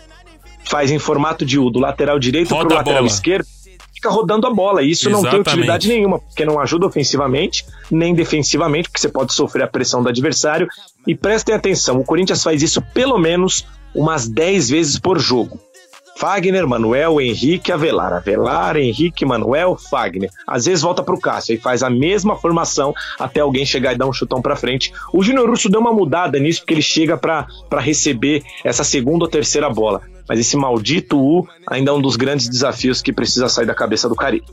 faz em formato de U do lateral direito para o lateral esquerdo, fica rodando a bola. E isso Exatamente. não tem utilidade nenhuma, porque não ajuda ofensivamente, nem defensivamente, porque você pode sofrer a pressão do adversário. E prestem atenção, o Corinthians faz isso pelo menos umas 10 vezes por jogo. Fagner, Manuel, Henrique, Avelar. Avelar, Henrique, Manuel, Fagner. Às vezes volta pro Cássio e faz a mesma formação até alguém chegar e dar um chutão pra frente. O Júnior Russo deu uma mudada nisso porque ele chega para receber essa segunda ou terceira bola. Mas esse maldito U ainda é um dos grandes desafios que precisa sair da cabeça do Cari.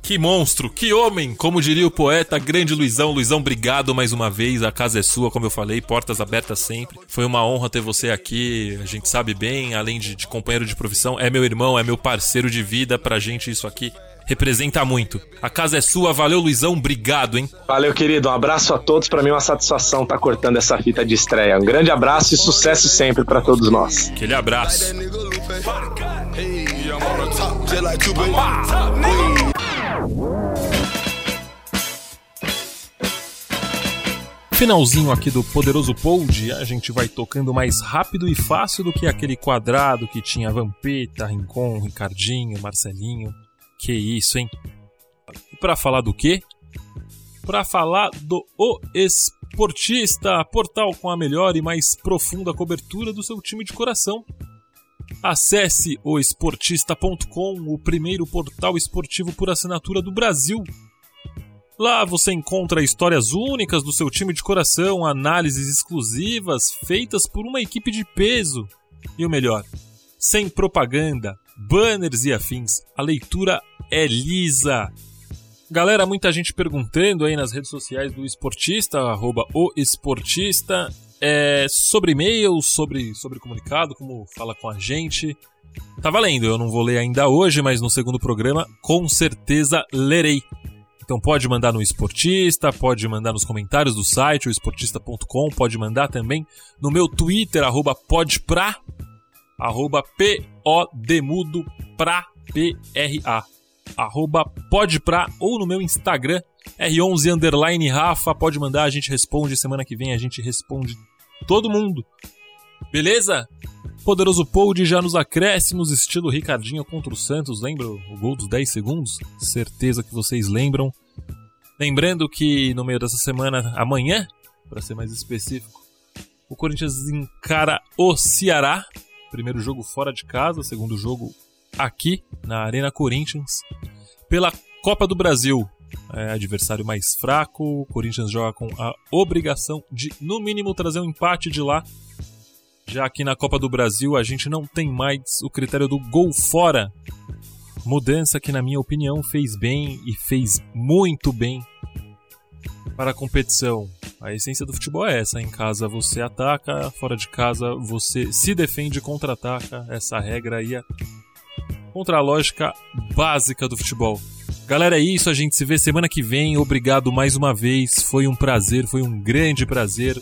Que monstro, que homem! Como diria o poeta, grande Luizão. Luizão, obrigado mais uma vez. A casa é sua, como eu falei, portas abertas sempre. Foi uma honra ter você aqui. A gente sabe bem, além de, de companheiro de profissão, é meu irmão, é meu parceiro de vida. Pra gente, isso aqui representa muito. A casa é sua, valeu Luizão, obrigado, hein? Valeu, querido, um abraço a todos, para mim é uma satisfação estar tá cortando essa fita de estreia. Um grande abraço e sucesso sempre para todos nós. Aquele abraço. Finalzinho aqui do Poderoso Pold, a gente vai tocando mais rápido e fácil do que aquele quadrado que tinha Vampeta, Rincon, Ricardinho, Marcelinho. Que isso, hein? E para falar do quê? Para falar do O Esportista, portal com a melhor e mais profunda cobertura do seu time de coração. Acesse oesportista.com, o primeiro portal esportivo por assinatura do Brasil. Lá você encontra histórias únicas do seu time de coração, análises exclusivas feitas por uma equipe de peso. E o melhor, sem propaganda, banners e afins, a leitura é lisa. Galera, muita gente perguntando aí nas redes sociais do esportista, arroba o esportista, é, sobre e-mail, sobre, sobre comunicado, como fala com a gente. Tá valendo, eu não vou ler ainda hoje, mas no segundo programa com certeza lerei. Então pode mandar no Esportista, pode mandar nos comentários do site, o esportista.com, pode mandar também no meu Twitter, arroba podpra, arroba P-O-Demudo pra P-R-A arroba podpra ou no meu Instagram, R11 underline Rafa, pode mandar, a gente responde, semana que vem a gente responde todo mundo. Beleza? Poderoso Pold já nos acréscimos, estilo Ricardinho contra o Santos, lembra o gol dos 10 segundos? Certeza que vocês lembram. Lembrando que no meio dessa semana, amanhã, para ser mais específico, o Corinthians encara o Ceará. Primeiro jogo fora de casa, segundo jogo aqui na Arena Corinthians pela Copa do Brasil. É, adversário mais fraco, o Corinthians joga com a obrigação de, no mínimo, trazer um empate de lá. Já aqui na Copa do Brasil, a gente não tem mais o critério do gol fora. Mudança que, na minha opinião, fez bem e fez muito bem para a competição. A essência do futebol é essa: em casa você ataca, fora de casa você se defende e contra-ataca. Essa regra aí é contra a lógica básica do futebol. Galera, é isso. A gente se vê semana que vem. Obrigado mais uma vez. Foi um prazer, foi um grande prazer.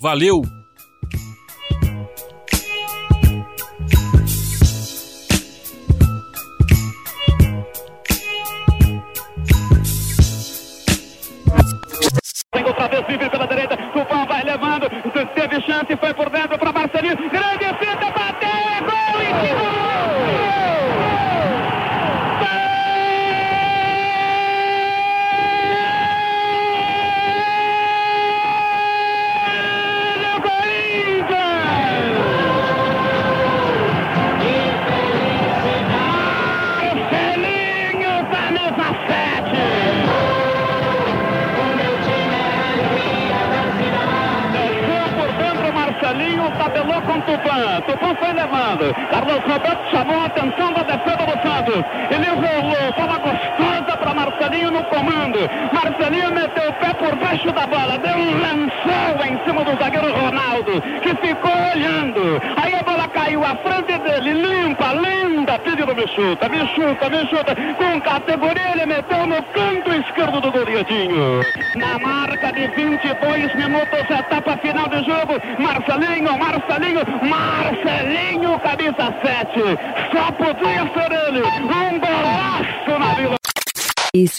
Valeu!